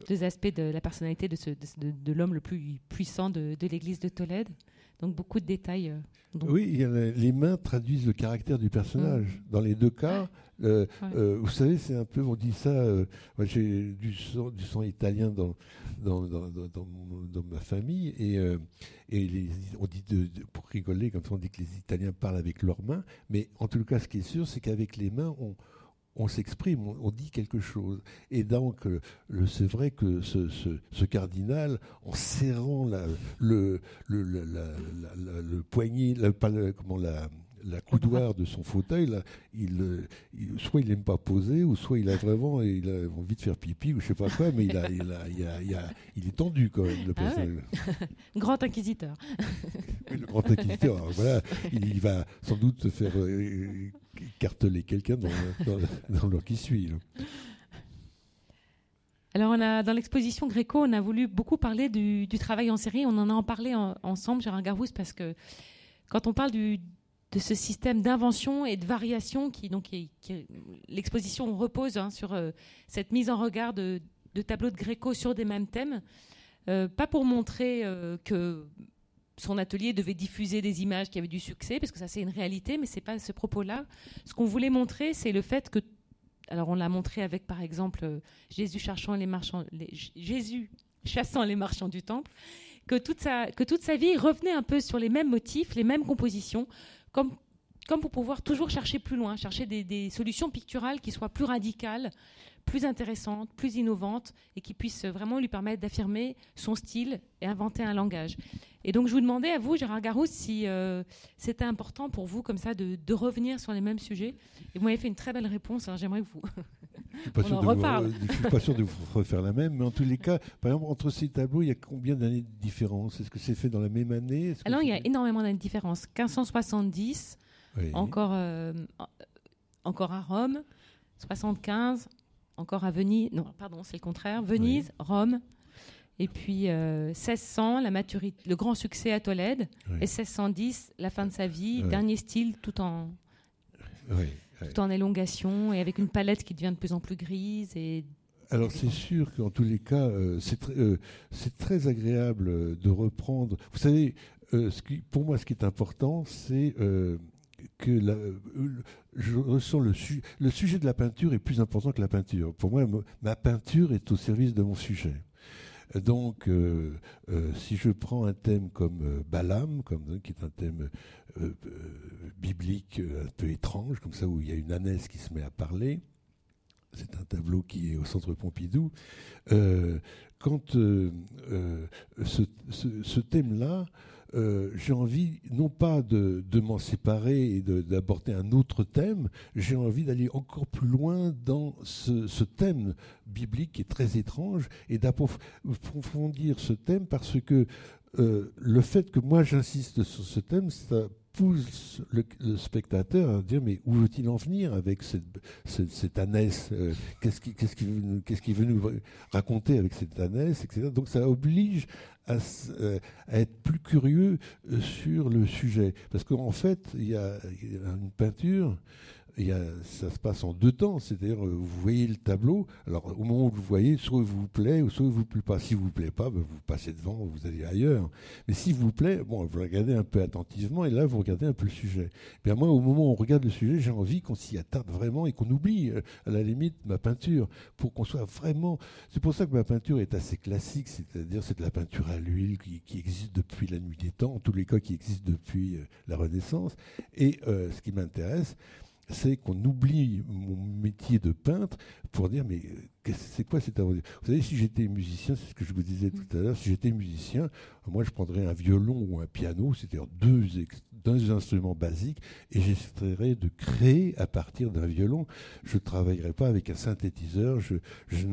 deux aspects de la personnalité de, l'homme le plus puissant de, l'Église de Tolède. Donc beaucoup de détails. Oui, les mains traduisent le caractère du personnage. Mmh. Dans les deux cas, euh, euh, vous savez, c'est un peu, on dit ça, euh, moi j'ai du sang, du sang italien dans, dans, dans, dans, ma famille, et, et les, on dit, de, pour rigoler, comme ça, on dit que les Italiens parlent avec leurs mains, mais en tout cas, ce qui est sûr, c'est qu'avec les mains, on, on s'exprime, on, dit quelque chose. Et donc, c'est vrai que ce, ce, cardinal, en serrant la, le, le, le poignet, pas comment la la coudoir de son fauteuil, là, il, soit il n'aime pas poser, ou soit il a vraiment il a envie de faire pipi, ou je sais pas quoi, mais il, a, il, a, il, a, il est tendu quand même, le ah personnage. grand inquisiteur. le grand inquisiteur, alors voilà, il, va sans doute se faire euh, carteler quelqu'un dans, l'heure qui suit. Alors, on a, dans l'exposition Gréco, on a voulu beaucoup parler du, travail en série. On en a en parlé ensemble, Gérard Garousse, parce que quand on parle du, de ce système d'invention et de variation qui, donc, l'exposition repose hein, sur euh, cette mise en regard de, tableaux de Gréco sur des mêmes thèmes, euh, pas pour montrer euh, que son atelier devait diffuser des images qui avaient du succès, parce que ça c'est une réalité, mais c'est pas ce propos-là. Ce qu'on voulait montrer, c'est le fait que, alors on l'a montré avec par exemple Jésus cherchant les marchands, Jésus chassant les marchands du temple, que toute sa que toute sa vie revenait un peu sur les mêmes motifs, les mêmes compositions, comme, comme pour pouvoir toujours chercher plus loin, chercher des, solutions picturales qui soient plus radicales, plus intéressantes, plus innovantes et qui puissent vraiment lui permettre d'affirmer son style et inventer un langage. Et donc je vous demandais à vous, Gérard Garousse, si euh, c'était important pour vous comme ça de, revenir sur les mêmes sujets. Et vous m'avez fait une très belle réponse, alors j'aimerais que vous... Je ne suis pas sûr de vous refaire la même, mais en tous les cas, par exemple, entre ces tableaux, il y a combien d'années de différence? Est-ce que c'est fait dans la même année? Alors, il y a énormément d'années de différence. 1570, encore, euh, encore à Rome, 75, encore à Venise, non, pardon, c'est le contraire, Venise, Rome, et puis 1600, euh, la maturité, le grand succès à Tolède, et 1610, la fin de sa vie, dernier style, tout en... Tout en élongation et avec une palette qui devient de plus en plus grise et alors c'est sûr qu'en tous les cas, euh, euh, c'est très agréable euh, de reprendre. Vous savez, ce qui, pour moi, ce qui est important, c'est que la, je ressens le, le sujet de la peinture est plus important que la peinture. Pour moi, ma peinture est au service de mon sujet. Donc, euh, euh, si je prends un thème comme euh, Balaam, comme, qui est un thème biblique un peu étrange, comme ça, où il y a une ânesse qui se met à parler, c'est un tableau qui est au centre Pompidou. quand ce thème-là euh, j'ai envie non pas de, m'en séparer et d'aborder un autre thème, j'ai envie d'aller encore plus loin dans ce, thème biblique qui est très étrange et d'approfondir ce thème parce que euh, le fait que moi j'insiste sur ce thème, ça pousse le, spectateur à dire mais où veut-il en venir avec cette, cette, ânesse euh, Qu'est-ce qu'il veut, nous raconter avec cette ânesse, etc. Donc ça oblige à, euh, être plus curieux euh, sur le sujet. Parce qu'en fait, il y a une peinture ça se passe en deux temps, c'est-à-dire euh, vous voyez le tableau, alors au moment où vous voyez, soit il vous plaît, ou soit il vous plaît pas. Si vous plaît pas, ben, vous passez devant, vous allez ailleurs. Mais s'il vous plaît, bon, vous regardez un peu attentivement, et là vous regardez un peu le sujet. Bien moi, au moment où on regarde le sujet, j'ai envie qu'on s'y attarde vraiment et qu'on oublie, euh, à la limite, ma peinture, pour qu'on soit vraiment. C'est pour ça que ma peinture est assez classique, c'est-à-dire c'est de la peinture à l'huile qui, existe depuis la nuit des temps, en tous les cas qui existe depuis euh, la Renaissance. Et ce qui m'intéresse, c'est qu'on oublie mon métier de peintre pour dire mais c'est quoi cette aventure? Vous savez, si j'étais musicien, c'est ce que je vous disais tout à l'heure, si j'étais musicien, moi je prendrais un violon ou un piano, c'est-à-dire deux, instruments basiques, et j'essaierais de créer à partir d'un violon. Je ne travaillerais pas avec un synthétiseur, je, je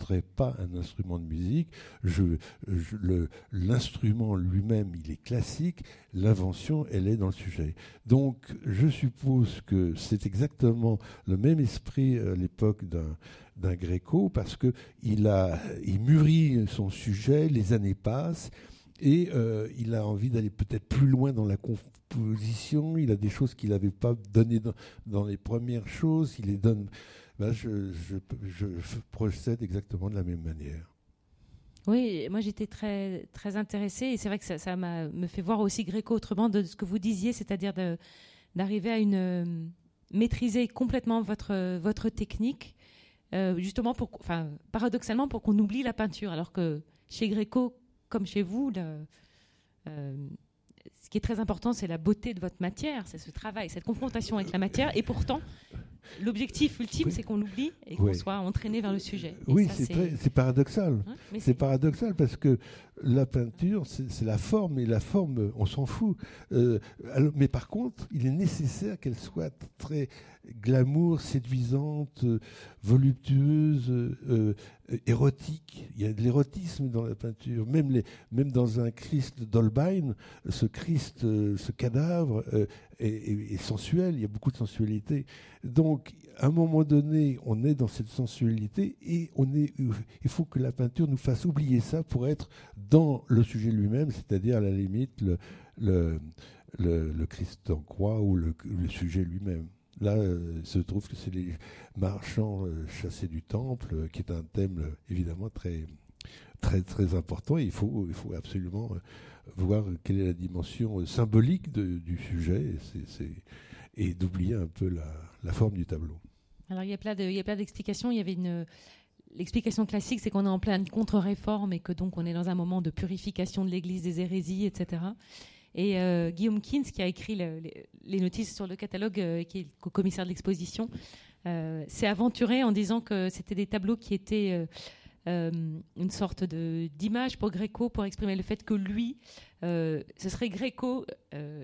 n'invente pas un instrument de musique. L'instrument lui-même, il est classique. L'invention, elle est dans le sujet. Donc, je suppose que c'est exactement le même esprit à l'époque d'un d'un Gréco parce que il a il mûrit son sujet, les années passent et euh, il a envie d'aller peut-être plus loin dans la composition. Il a des choses qu'il n'avait pas données dans, dans, les premières choses. Il les donne je, procède exactement de la même manière. Oui, moi j'étais très, très intéressée et c'est vrai que ça, ça me fait voir aussi Gréco autrement de ce que vous disiez, c'est-à-dire d'arriver à une, maîtriser complètement votre, votre technique, euh, justement, pour, enfin, paradoxalement, pour qu'on oublie la peinture, alors que chez Gréco, comme chez vous, euh, ce qui est très important, c'est la beauté de votre matière, c'est ce travail, cette confrontation avec la matière, et pourtant, L'objectif ultime, c'est qu'on l'oublie et qu'on soit entraîné vers le sujet. oui, c'est paradoxal. Hein, c'est paradoxal parce que la peinture, c'est la forme, et la forme, on s'en fout. Euh, mais par contre, il est nécessaire qu'elle soit très glamour, séduisante, voluptueuse, euh, érotique. Il y a de l'érotisme dans la peinture. Même, les, même dans un Christ d'Holbein, ce Christ, euh, ce cadavre est, sensuel. Il y a beaucoup de sensualité. Donc, à un moment donné, on est dans cette sensualité et on est, il faut que la peinture nous fasse oublier ça pour être dans le sujet lui-même, c'est-à-dire à la limite le, le, le, Christ en croix ou le, sujet lui-même. Là, euh, il se trouve que c'est les marchands euh, chassés du temple, euh, qui est un thème évidemment très, très, très important. il, faut, il faut absolument voir quelle est la dimension symbolique du sujet et d'oublier un peu la, forme du tableau. Alors il y a plein d'explications. il y avait L'explication classique, c'est qu'on est en pleine contre-réforme et que donc on est dans un moment de purification de l'Église des hérésies, etc. Et euh, Guillaume Kins, qui a écrit les, notices sur le catalogue, euh, qui est le commissaire de l'exposition, euh, s'est aventuré en disant que c'était des tableaux qui étaient une sorte d'image pour Gréco pour exprimer le fait que lui, ce serait Gréco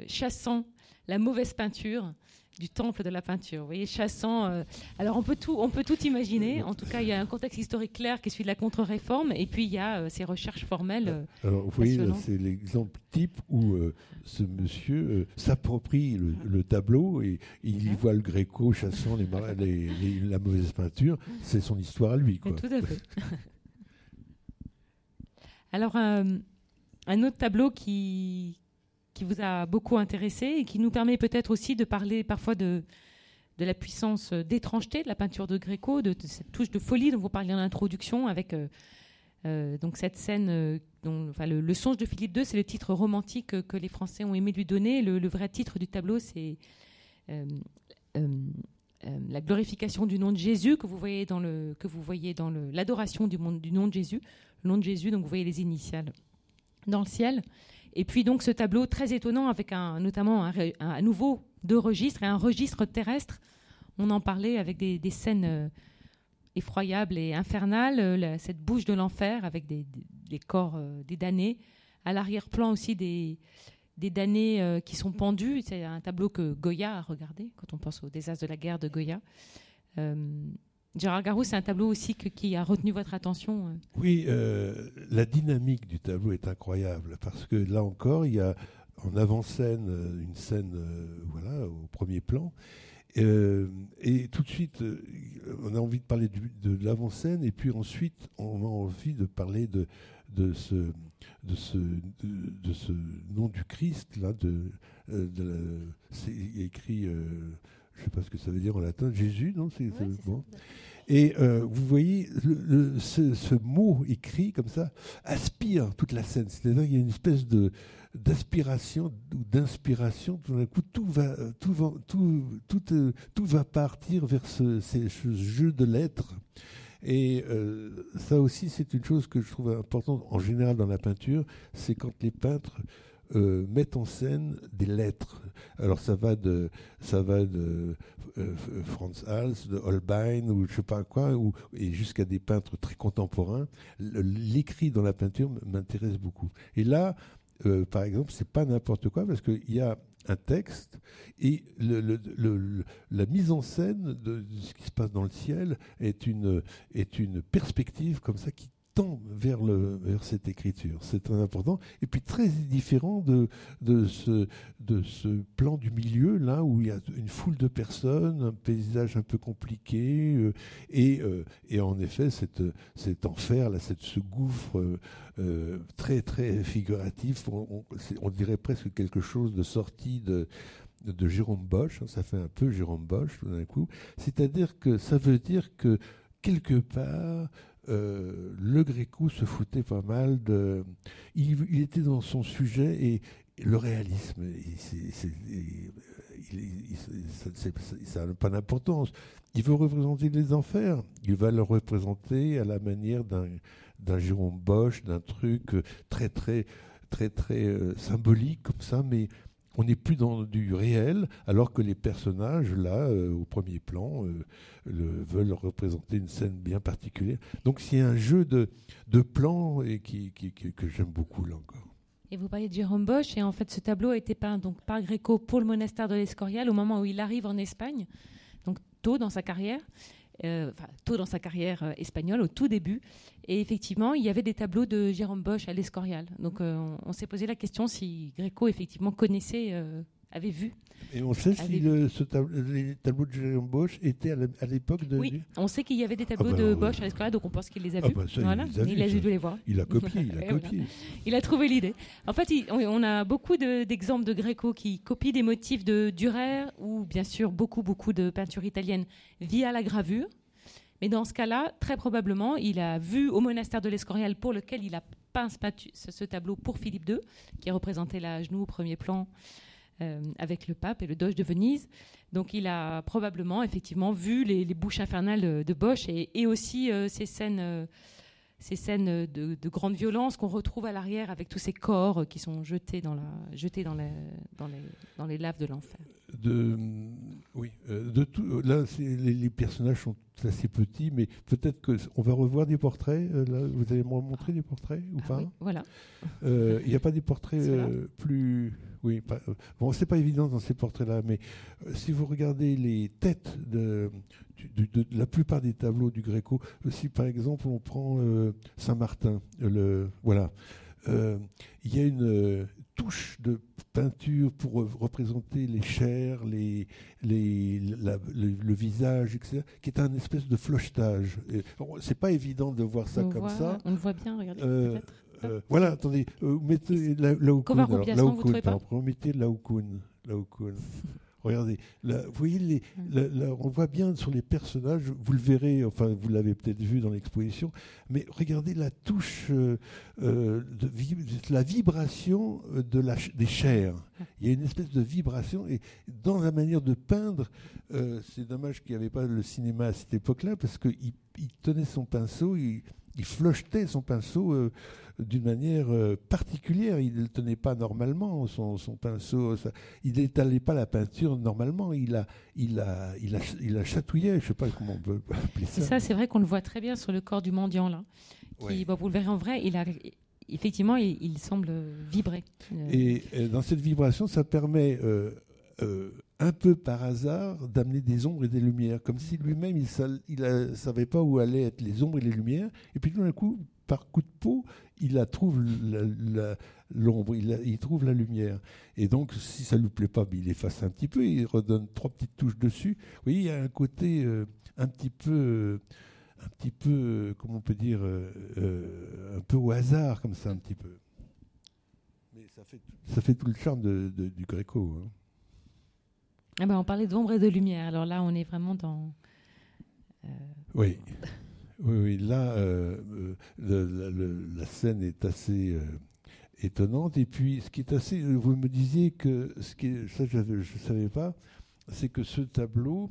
chassant la mauvaise peinture du temple de la peinture. Vous voyez, chassant. Euh, alors on peut tout, on peut tout imaginer. En tout cas, il y a un contexte historique clair qui est celui de la contre-réforme, et puis il y a euh, ces recherches formelles. Euh, alors vous voyez, c'est l'exemple type où ce monsieur s'approprie le, tableau et, il y voit le Gréco chassant les, la mauvaise peinture. C'est son histoire à lui. Quoi. Tout à fait. alors un autre tableau qui, qui vous a beaucoup intéressé et qui nous permet peut-être aussi de parler parfois de, de la puissance d'étrangeté de la peinture de Gréco, de, cette touche de folie dont vous parliez en introduction, avec euh, euh, donc cette scène, euh, dont, enfin, le, songe de Philippe II, c'est le titre romantique que les Français ont aimé lui donner. Le, vrai titre du tableau, c'est la glorification du nom de Jésus que vous voyez dans le que vous voyez dans l'adoration du, du nom de Jésus, nom de Jésus. Donc vous voyez les initiales dans le ciel. Et puis donc ce tableau très étonnant avec notamment un, à nouveau deux registres et un registre terrestre. On en parlait avec des, scènes euh, effroyables et infernales, euh, cette bouche de l'enfer avec des, corps euh, des damnés. À l'arrière-plan aussi des, des damnés qui sont pendus. C'est un tableau que Goya a regardé quand on pense au désastre de la guerre de Goya. Gérard Garou, c'est un tableau aussi qui a retenu votre attention. Euh. Oui, euh, la dynamique du tableau est incroyable parce que là encore, il y a en avant-scène euh, une scène, voilà, au premier plan. et tout de suite, on a envie de parler de l'avant-scène, et puis ensuite, on a envie de parler de, de, ce, de, de, nom du Christ. Là, de, c'est écrit je ne sais pas ce que ça veut dire en latin, Jésus, non c'est, bon. Et euh, vous voyez, ce, mot écrit comme ça aspire toute la scène. C'est-à-dire qu'il y a une espèce de, d'aspiration ou d'inspiration. Tout d'un coup, tout va, tout va, tout, tout, euh, tout va partir vers ce, jeu de lettres. Et euh, ça aussi, c'est une chose que je trouve importante en général dans la peinture, c'est quand les peintres euh, mettent en scène des lettres. Alors ça va de, de euh, Franz Hals, de Holbein ou je sais pas quoi, ou, et jusqu'à des peintres très contemporains. L'écrit dans la peinture m'intéresse beaucoup. Et là, euh, par exemple, c'est pas n'importe quoi parce qu'il y a un texte et la mise en scène de, ce qui se passe dans le ciel est une, est une perspective comme ça qui tend vers, vers cette écriture. C'est très important. Et puis très différent de, de, ce, de ce plan du milieu, là où il y a une foule de personnes, un paysage un peu compliqué, euh, et, euh, et en effet cette, cet enfer, là, cette, ce gouffre euh, très très figuratif, on, on, dirait presque quelque chose de sorti de, de Jérôme Bosch, hein, ça fait un peu Jérôme Bosch tout d'un coup, c'est-à-dire que ça veut dire que quelque part, euh, le Gréco se foutait pas mal de. Il, était dans son sujet et le réalisme, ça n'a pas d'importance. Il veut représenter les enfers. Il va le représenter à la manière d'un Jérôme Bosch, d'un truc très très très très euh, symbolique comme ça, mais on n'est plus dans du réel, alors que les personnages, là, euh, au premier plan, euh, veulent représenter une scène bien particulière. Donc c'est un jeu de, plans et qui, que j'aime beaucoup, là encore. Et vous parliez de Jérôme Bosch, et en fait ce tableau a été peint donc, par Gréco pour le monastère de l'Escorial au moment où il arrive en Espagne, donc tôt dans sa carrière. Euh, tôt dans sa carrière euh, espagnole, au tout début. Et effectivement, il y avait des tableaux de Jérôme Bosch à l'Escorial. Donc euh, on, s'est posé la question si Gréco effectivement connaissait avait vu. Et on sait si les tableaux de Jérôme Bosch étaient à l'époque de. Oui, on sait qu'il y avait des tableaux ah bah de Bosch à l'escolial, donc on pense qu'il les a ah vus. Bah voilà. il, a, dû les voir. Il a copié, il a copié. Il a trouvé l'idée. En fait, on a beaucoup d'exemples de, Gréco qui copient des motifs de Durer ou bien sûr beaucoup, beaucoup de peinture italienne via la gravure. Mais dans ce cas-là, très probablement, il a vu au monastère de l'Escorial pour lequel il a peint ce, tableau pour Philippe II, qui a représenté la genou au premier plan avec le pape et le doge de Venise. Donc il a probablement effectivement vu les, bouches infernales de Bosch et, aussi euh, ces scènes, euh, ces scènes de, grande violence qu'on retrouve à l'arrière avec tous ces corps qui sont jetés dans les laves de l'enfer. De, oui, de tout, là les, personnages sont assez petits, mais peut-être qu'on va revoir des portraits. là, vous allez me montrer des portraits ou ah pas Voilà. Il n'y a pas des portraits plus oui, pas, euh, bon, c'est pas évident dans ces portraits-là, mais euh, si vous regardez les têtes de, la plupart des tableaux du Gréco, euh, si par exemple on prend Saint-Martin, le voilà, il y a une de peinture pour représenter les chairs, les, les, le, visage, etc., qui est un espèce de flochetage. C'est pas évident de voir ça comme ça. On le voit bien, regardez. Euh, voilà, attendez, euh, mettez la, la mettez la Regardez, vous voyez, les, on voit bien sur les personnages, vous le verrez, enfin vous l'avez peut-être vu dans l'exposition, mais regardez la touche euh, de, la vibration de la, des chairs. Il y a une espèce de vibration, et dans la manière de peindre, c'est dommage qu'il n'y avait pas le cinéma à cette époque-là, parce qu'il il tenait son pinceau, il, il flochetait son pinceau d'une manière euh, particulière. Il ne le tenait pas normalement, son, pinceau. il n'étalait pas la peinture normalement. Il a, il a, il a, il a chatouillé. Je ne sais pas comment on peut appeler ça. Ça, c'est vrai qu'on le voit très bien sur le corps du mendiant là. Qui, vous le verrez en vrai, il a effectivement, il, semble vibrer. Euh, et, dans cette vibration, ça permet euh, un peu par hasard d'amener des ombres et des lumières, comme si lui-même il ne savait pas où allaient être les ombres et les lumières. Et puis tout d'un coup, par coup de peau, il la trouve l'ombre, il, trouve la lumière. Et donc, si ça ne lui plaît pas, ben, il efface un petit peu, il redonne trois petites touches dessus. Vous voyez, il y a un côté euh, un petit peu, un petit peu, euh, comment on peut dire, euh, un peu au hasard, comme ça, un petit peu. Mais ça fait, ça fait tout le charme du Gréco. Hein. Ah ben, on parlait d'ombre et de lumière. Alors là, on est vraiment dans. Oui. Oui, là, euh, euh, la scène est assez euh, étonnante. Et puis, ce qui est assez. Vous me disiez que. Ce qui ça, je ne savais pas. C'est que ce tableau.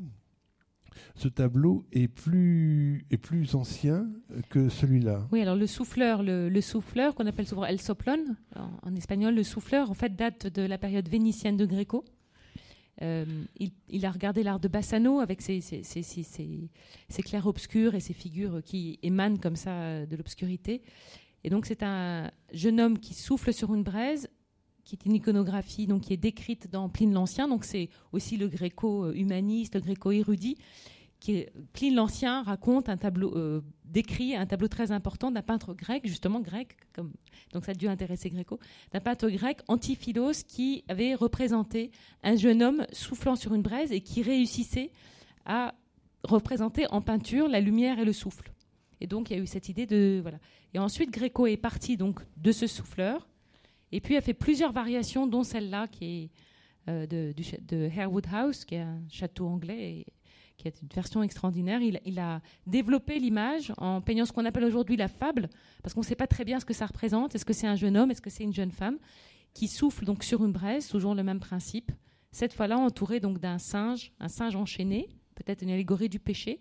Ce tableau est plus, est plus ancien que celui-là. Oui, alors le souffleur, le, souffleur qu'on appelle souvent El Soplon, en, espagnol, le souffleur, en fait, date de la période vénitienne de Gréco. Euh, il, a regardé l'art de Bassano avec ses, clairs-obscurs et ses figures qui émanent comme ça de l'obscurité. Et donc c'est un jeune homme qui souffle sur une braise, qui est une iconographie donc, qui est décrite dans Pline l'Ancien. Donc c'est aussi le gréco-humaniste, le gréco-érudit. Qui l'Ancien raconte un tableau, euh, décrit un tableau très important d'un peintre grec, justement grec, comme donc ça a dû intéresser Gréco, d'un peintre grec, Antiphilos, qui avait représenté un jeune homme soufflant sur une braise et qui réussissait à représenter en peinture la lumière et le souffle. Et donc il y a eu cette idée de voilà. Et ensuite Gréco est parti donc de ce souffleur et puis a fait plusieurs variations, dont celle-là qui est euh, de, Harewood House, qui est un château anglais qui est une version extraordinaire. Il, a développé l'image en peignant ce qu'on appelle aujourd'hui la fable, parce qu'on ne sait pas très bien ce que ça représente. Est-ce que c'est un jeune homme? Est-ce que c'est une jeune femme? Qui souffle donc sur une braise, toujours le même principe. Cette fois-là, entouré donc d'un singe, un singe enchaîné, peut-être une allégorie du péché,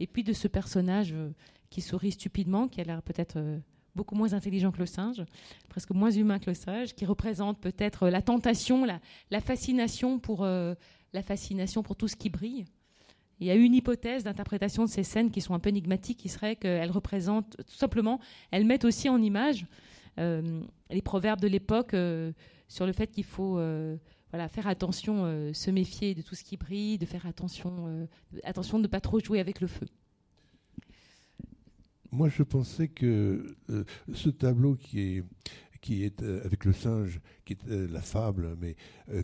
et puis de ce personnage euh, qui sourit stupidement, qui a l'air peut-être euh, beaucoup moins intelligent que le singe, presque moins humain que le singe, qui représente peut-être la tentation, la, fascination pour euh, la fascination pour tout ce qui brille. Il y a une hypothèse d'interprétation de ces scènes qui sont un peu énigmatiques, qui serait qu'elles représentent tout simplement, elles mettent aussi en image euh, les proverbes de l'époque euh, sur le fait qu'il faut voilà, faire attention, se méfier de tout ce qui brille, de faire attention, attention de ne pas trop jouer avec le feu. Moi, je pensais que euh, ce tableau qui est qui est euh, avec le singe, qui est euh, la fable, mais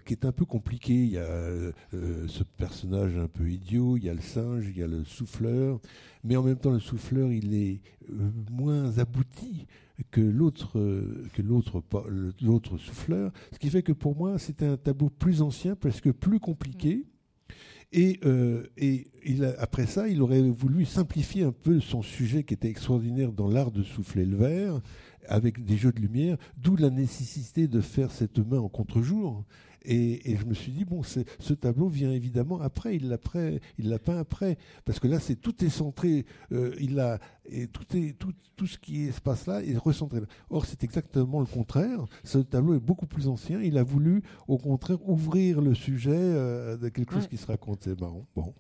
qui est un peu compliqué. Il y a ce personnage un peu idiot, il y a le singe, il y a le souffleur, mais en même temps le souffleur, il est moins abouti que l'autre que l'autre l'autre souffleur, ce qui fait que pour moi c'était un tableau plus ancien, presque plus compliqué. Et, euh, et il après ça, il aurait voulu simplifier un peu son sujet qui était extraordinaire dans l'art de souffler le verre, avec des jeux de lumière, d'où la nécessité de faire cette main en contre-jour. Et, je me suis dit, bon, ce tableau vient évidemment après, il l'a, il l'a peint après. Parce que là, c'est, tout est centré, euh, il a, et tout, est, tout, tout ce qui se passe là est recentré. Or, c'est exactement le contraire. Ce tableau est beaucoup plus ancien. Il a voulu, au contraire, ouvrir le sujet euh, de quelque chose qui se raconte. C'est marrant. Bon.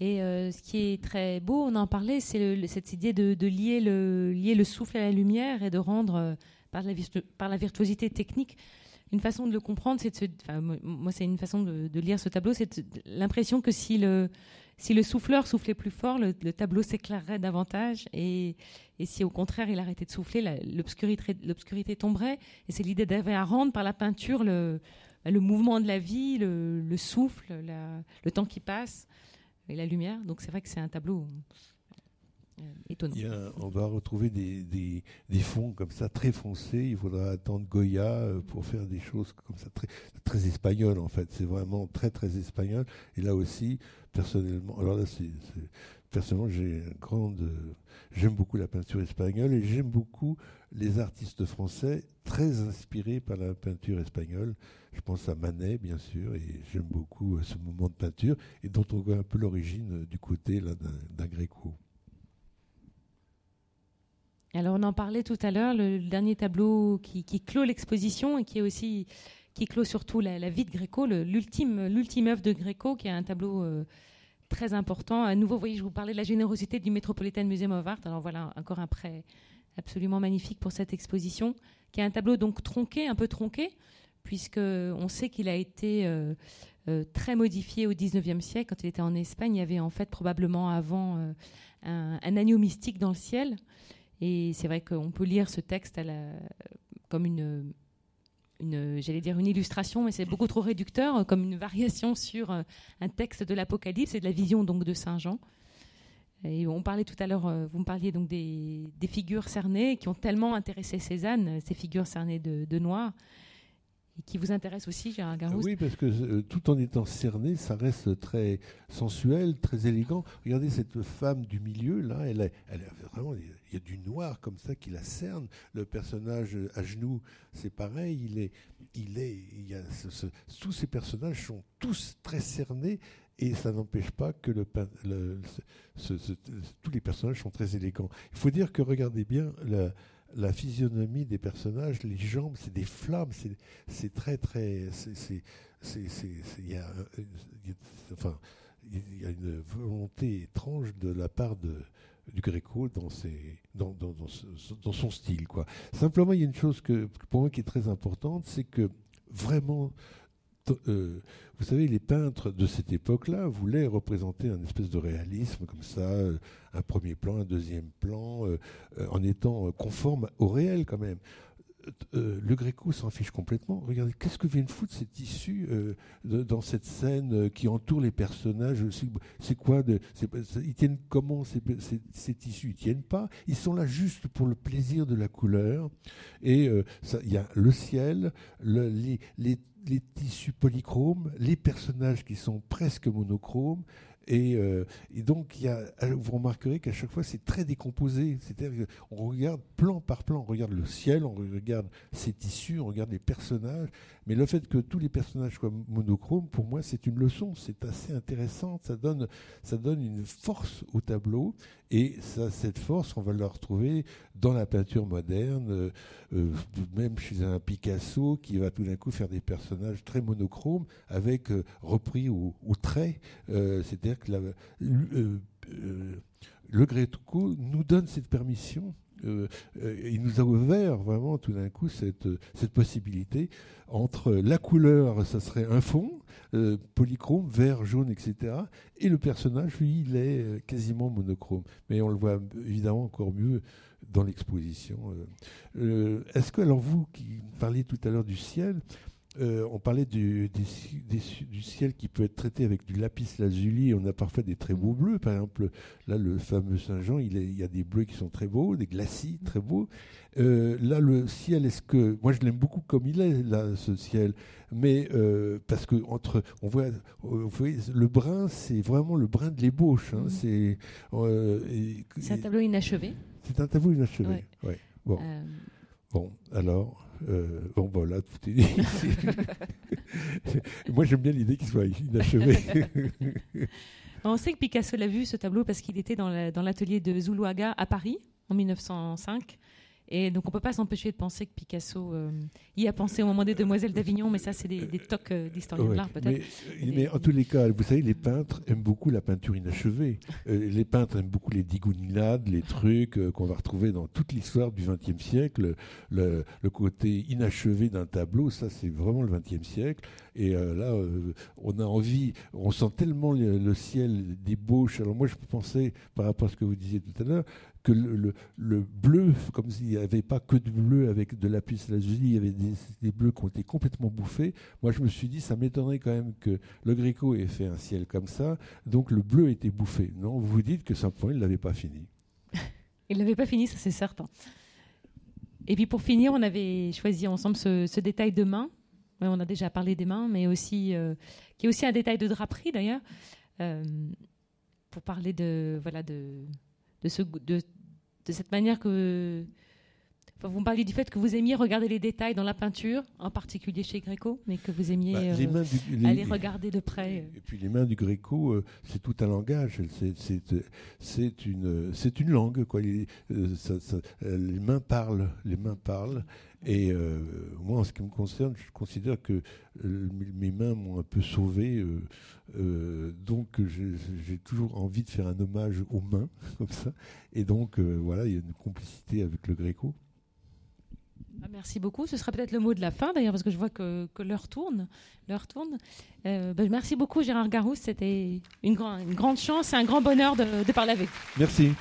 Et euh, ce qui est très beau, on en parlait, c'est cette idée de, lier, le, souffle à la lumière et de rendre, par, la, par la virtuosité technique, une façon de le comprendre, c'est de enfin, moi, c'est une façon de, lire ce tableau, c'est l'impression que si le, souffleur soufflait plus fort, le, tableau s'éclairerait davantage, et, si au contraire il arrêtait de souffler, l'obscurité tomberait. Et c'est l'idée d'avoir à rendre par la peinture le, mouvement de la vie, le souffle, le temps qui passe et la lumière. Donc c'est vrai que c'est un tableau euh, on va retrouver des, des, fonds comme ça très foncés. Il faudra attendre Goya euh, pour faire des choses comme ça très, très espagnoles en fait. C'est vraiment très très espagnol. Et là aussi, personnellement, alors là, c'est, personnellement, j'aime beaucoup la peinture espagnole et j'aime beaucoup les artistes français très inspirés par la peinture espagnole. Je pense à Manet, bien sûr, et j'aime beaucoup euh, ce mouvement de peinture et dont on voit un peu l'origine du côté d'un Gréco. Alors on en parlait tout à l'heure, le, dernier tableau qui, clôt l'exposition et qui clôt surtout la, vie de Gréco, l'ultime l'ultime œuvre de Gréco, qui est un tableau euh, très important. À nouveau, vous voyez, je vous parlais de la générosité du Metropolitan Museum of Art. Alors voilà encore un prêt absolument magnifique pour cette exposition, qui est un tableau donc tronqué, un peu tronqué, puisque on sait qu'il a été euh, euh, très modifié au 19e siècle. Quand il était en Espagne, il y avait en fait probablement avant un, un agneau mystique dans le ciel. Et c'est vrai qu'on peut lire ce texte comme une, j'allais dire une illustration, mais c'est beaucoup trop réducteur, comme une variation sur euh, un texte de l'Apocalypse et de la vision donc de Saint Jean. Et on parlait tout à l'heure, euh, vous me parliez donc des, figures cernées qui ont tellement intéressé Cézanne, ces figures cernées de noir, qui vous intéresse aussi, Gérard Garouste Oui, parce que euh, tout en étant cerné, ça reste très sensuel, très élégant. Regardez cette femme du milieu, là, elle, elle vraiment, il y a du noir comme ça qui la cerne. Le personnage à genoux, c'est pareil. Il est, il est, il y a tous ces personnages sont tous très cernés et ça n'empêche pas que tous les personnages sont très élégants. Il faut dire que regardez bien la, la physionomie des personnages, les jambes, c'est des flammes, c'est très très, il y a, enfin, il y a une volonté étrange de la part de du Gréco dans, ses, dans, dans, son style. Quoi. Simplement, il y a une chose que, pour moi qui est très importante, c'est que vraiment euh, vous savez, les peintres de cette époque-là voulaient représenter un espèce de réalisme comme ça, euh, un premier plan, un deuxième plan, euh, en étant conforme au réel quand même. le Gréco s'en fiche complètement. Regardez, qu'est-ce que viennent foutre ces tissus dans cette scène qui entoure les personnages? C'est quoi Ils tiennent comment ces, tissus Ils tiennent pas. Ils sont là juste pour le plaisir de la couleur. Et il y a le ciel, le, les les tissus polychromes, les personnages qui sont presque monochromes, euh, et, donc, y a, vous remarquerez qu'à chaque fois, c'est très décomposé. C'est-à-dire qu'on regarde plan par plan, on regarde le ciel, on regarde ses tissus, on regarde les personnages. Mais le fait que tous les personnages soient monochromes, pour moi, c'est une leçon. C'est assez intéressant. Ça donne, ça donne une force au tableau. Et ça, cette force, on va la retrouver dans la peinture moderne, euh, euh, même chez un Picasso qui va tout d'un coup faire des personnages très monochromes avec repris au, au trait. C'est-à-dire que euh, euh, le Greco nous donne cette permission. Euh, il nous a ouvert vraiment tout d'un coup cette, cette possibilité entre la couleur, ça serait un fond, polychrome, vert, jaune, etc. Et le personnage, lui, il est quasiment monochrome. Mais on le voit évidemment encore mieux dans l'exposition. Est-ce que, alors vous qui parliez tout à l'heure du ciel, euh, on parlait du, ciel qui peut être traité avec du lapis lazuli. On a parfois des très beaux bleus. Par exemple, là, le fameux Saint-Jean, il, y a des bleus qui sont très beaux, des glacis très beaux. Euh, là, le ciel, est-ce que. Moi, je l'aime beaucoup comme il est, là, ce ciel. Mais euh, parce que entre, on voit, vous voyez, le brun, c'est vraiment le brun de l'ébauche. Hein. c'est un tableau inachevé. C'est un tableau inachevé. Bon. Bon, alors. Euh, bon, voilà, tout est dit. Moi, j'aime bien l'idée qu'il soit inachevé. On sait que Picasso l'a vu, ce tableau, parce qu'il était dans l'atelier de Zuluaga à Paris en 1905. Et donc on ne peut pas s'empêcher de penser que Picasso euh, y a pensé au moment des Demoiselles d'Avignon, mais ça c'est des, des tocs euh, d'historiens de l'art peut-être. Mais, en tous les cas, vous savez, les peintres aiment beaucoup la peinture inachevée. Euh, les peintres aiment beaucoup les digounilades, les trucs qu'on va retrouver dans toute l'histoire du XXe siècle. Le, le, côté inachevé d'un tableau, ça c'est vraiment le XXe siècle. Et là, on a envie, on sent tellement le, le ciel débauche. Alors moi je pensais, par rapport à ce que vous disiez tout à l'heure, que le, le, bleu, comme s'il n'y avait pas que du bleu avec de la puce lazuli, il y avait des, bleus qui ont été complètement bouffés. Moi, je me suis dit, ça m'étonnerait quand même que le Gréco ait fait un ciel comme ça, donc le bleu était bouffé. Non, vous vous dites que simplement, il ne l'avait pas fini. il ne l'avait pas fini, ça c'est certain. Et puis pour finir, on avait choisi ensemble ce, détail de main. On a déjà parlé des mains, mais aussi, euh, qui est aussi un détail de draperie d'ailleurs, euh, pour parler de, voilà, de, de, ce, de, de cette manière que. Vous me parliez du fait que vous aimiez regarder les détails dans la peinture, en particulier chez Gréco, mais que vous aimiez bah, euh, aller regarder de près. Et puis les mains du Gréco, euh, c'est tout un langage, c'est une, une langue. Quoi. Les, euh, les mains parlent, les mains parlent. Et moi, en ce qui me concerne, je considère que mes mains m'ont un peu sauvé. Donc j'ai toujours envie de faire un hommage aux mains, comme ça. Et donc voilà, il y a une complicité avec le Gréco. Ah, merci beaucoup. Ce sera peut-être le mot de la fin d'ailleurs, parce que je vois que, l'heure tourne. L'heure tourne. Euh, ben, merci beaucoup Gérard Garousse. C'était une, grande chance et un grand bonheur de, de parler avec vous. Merci.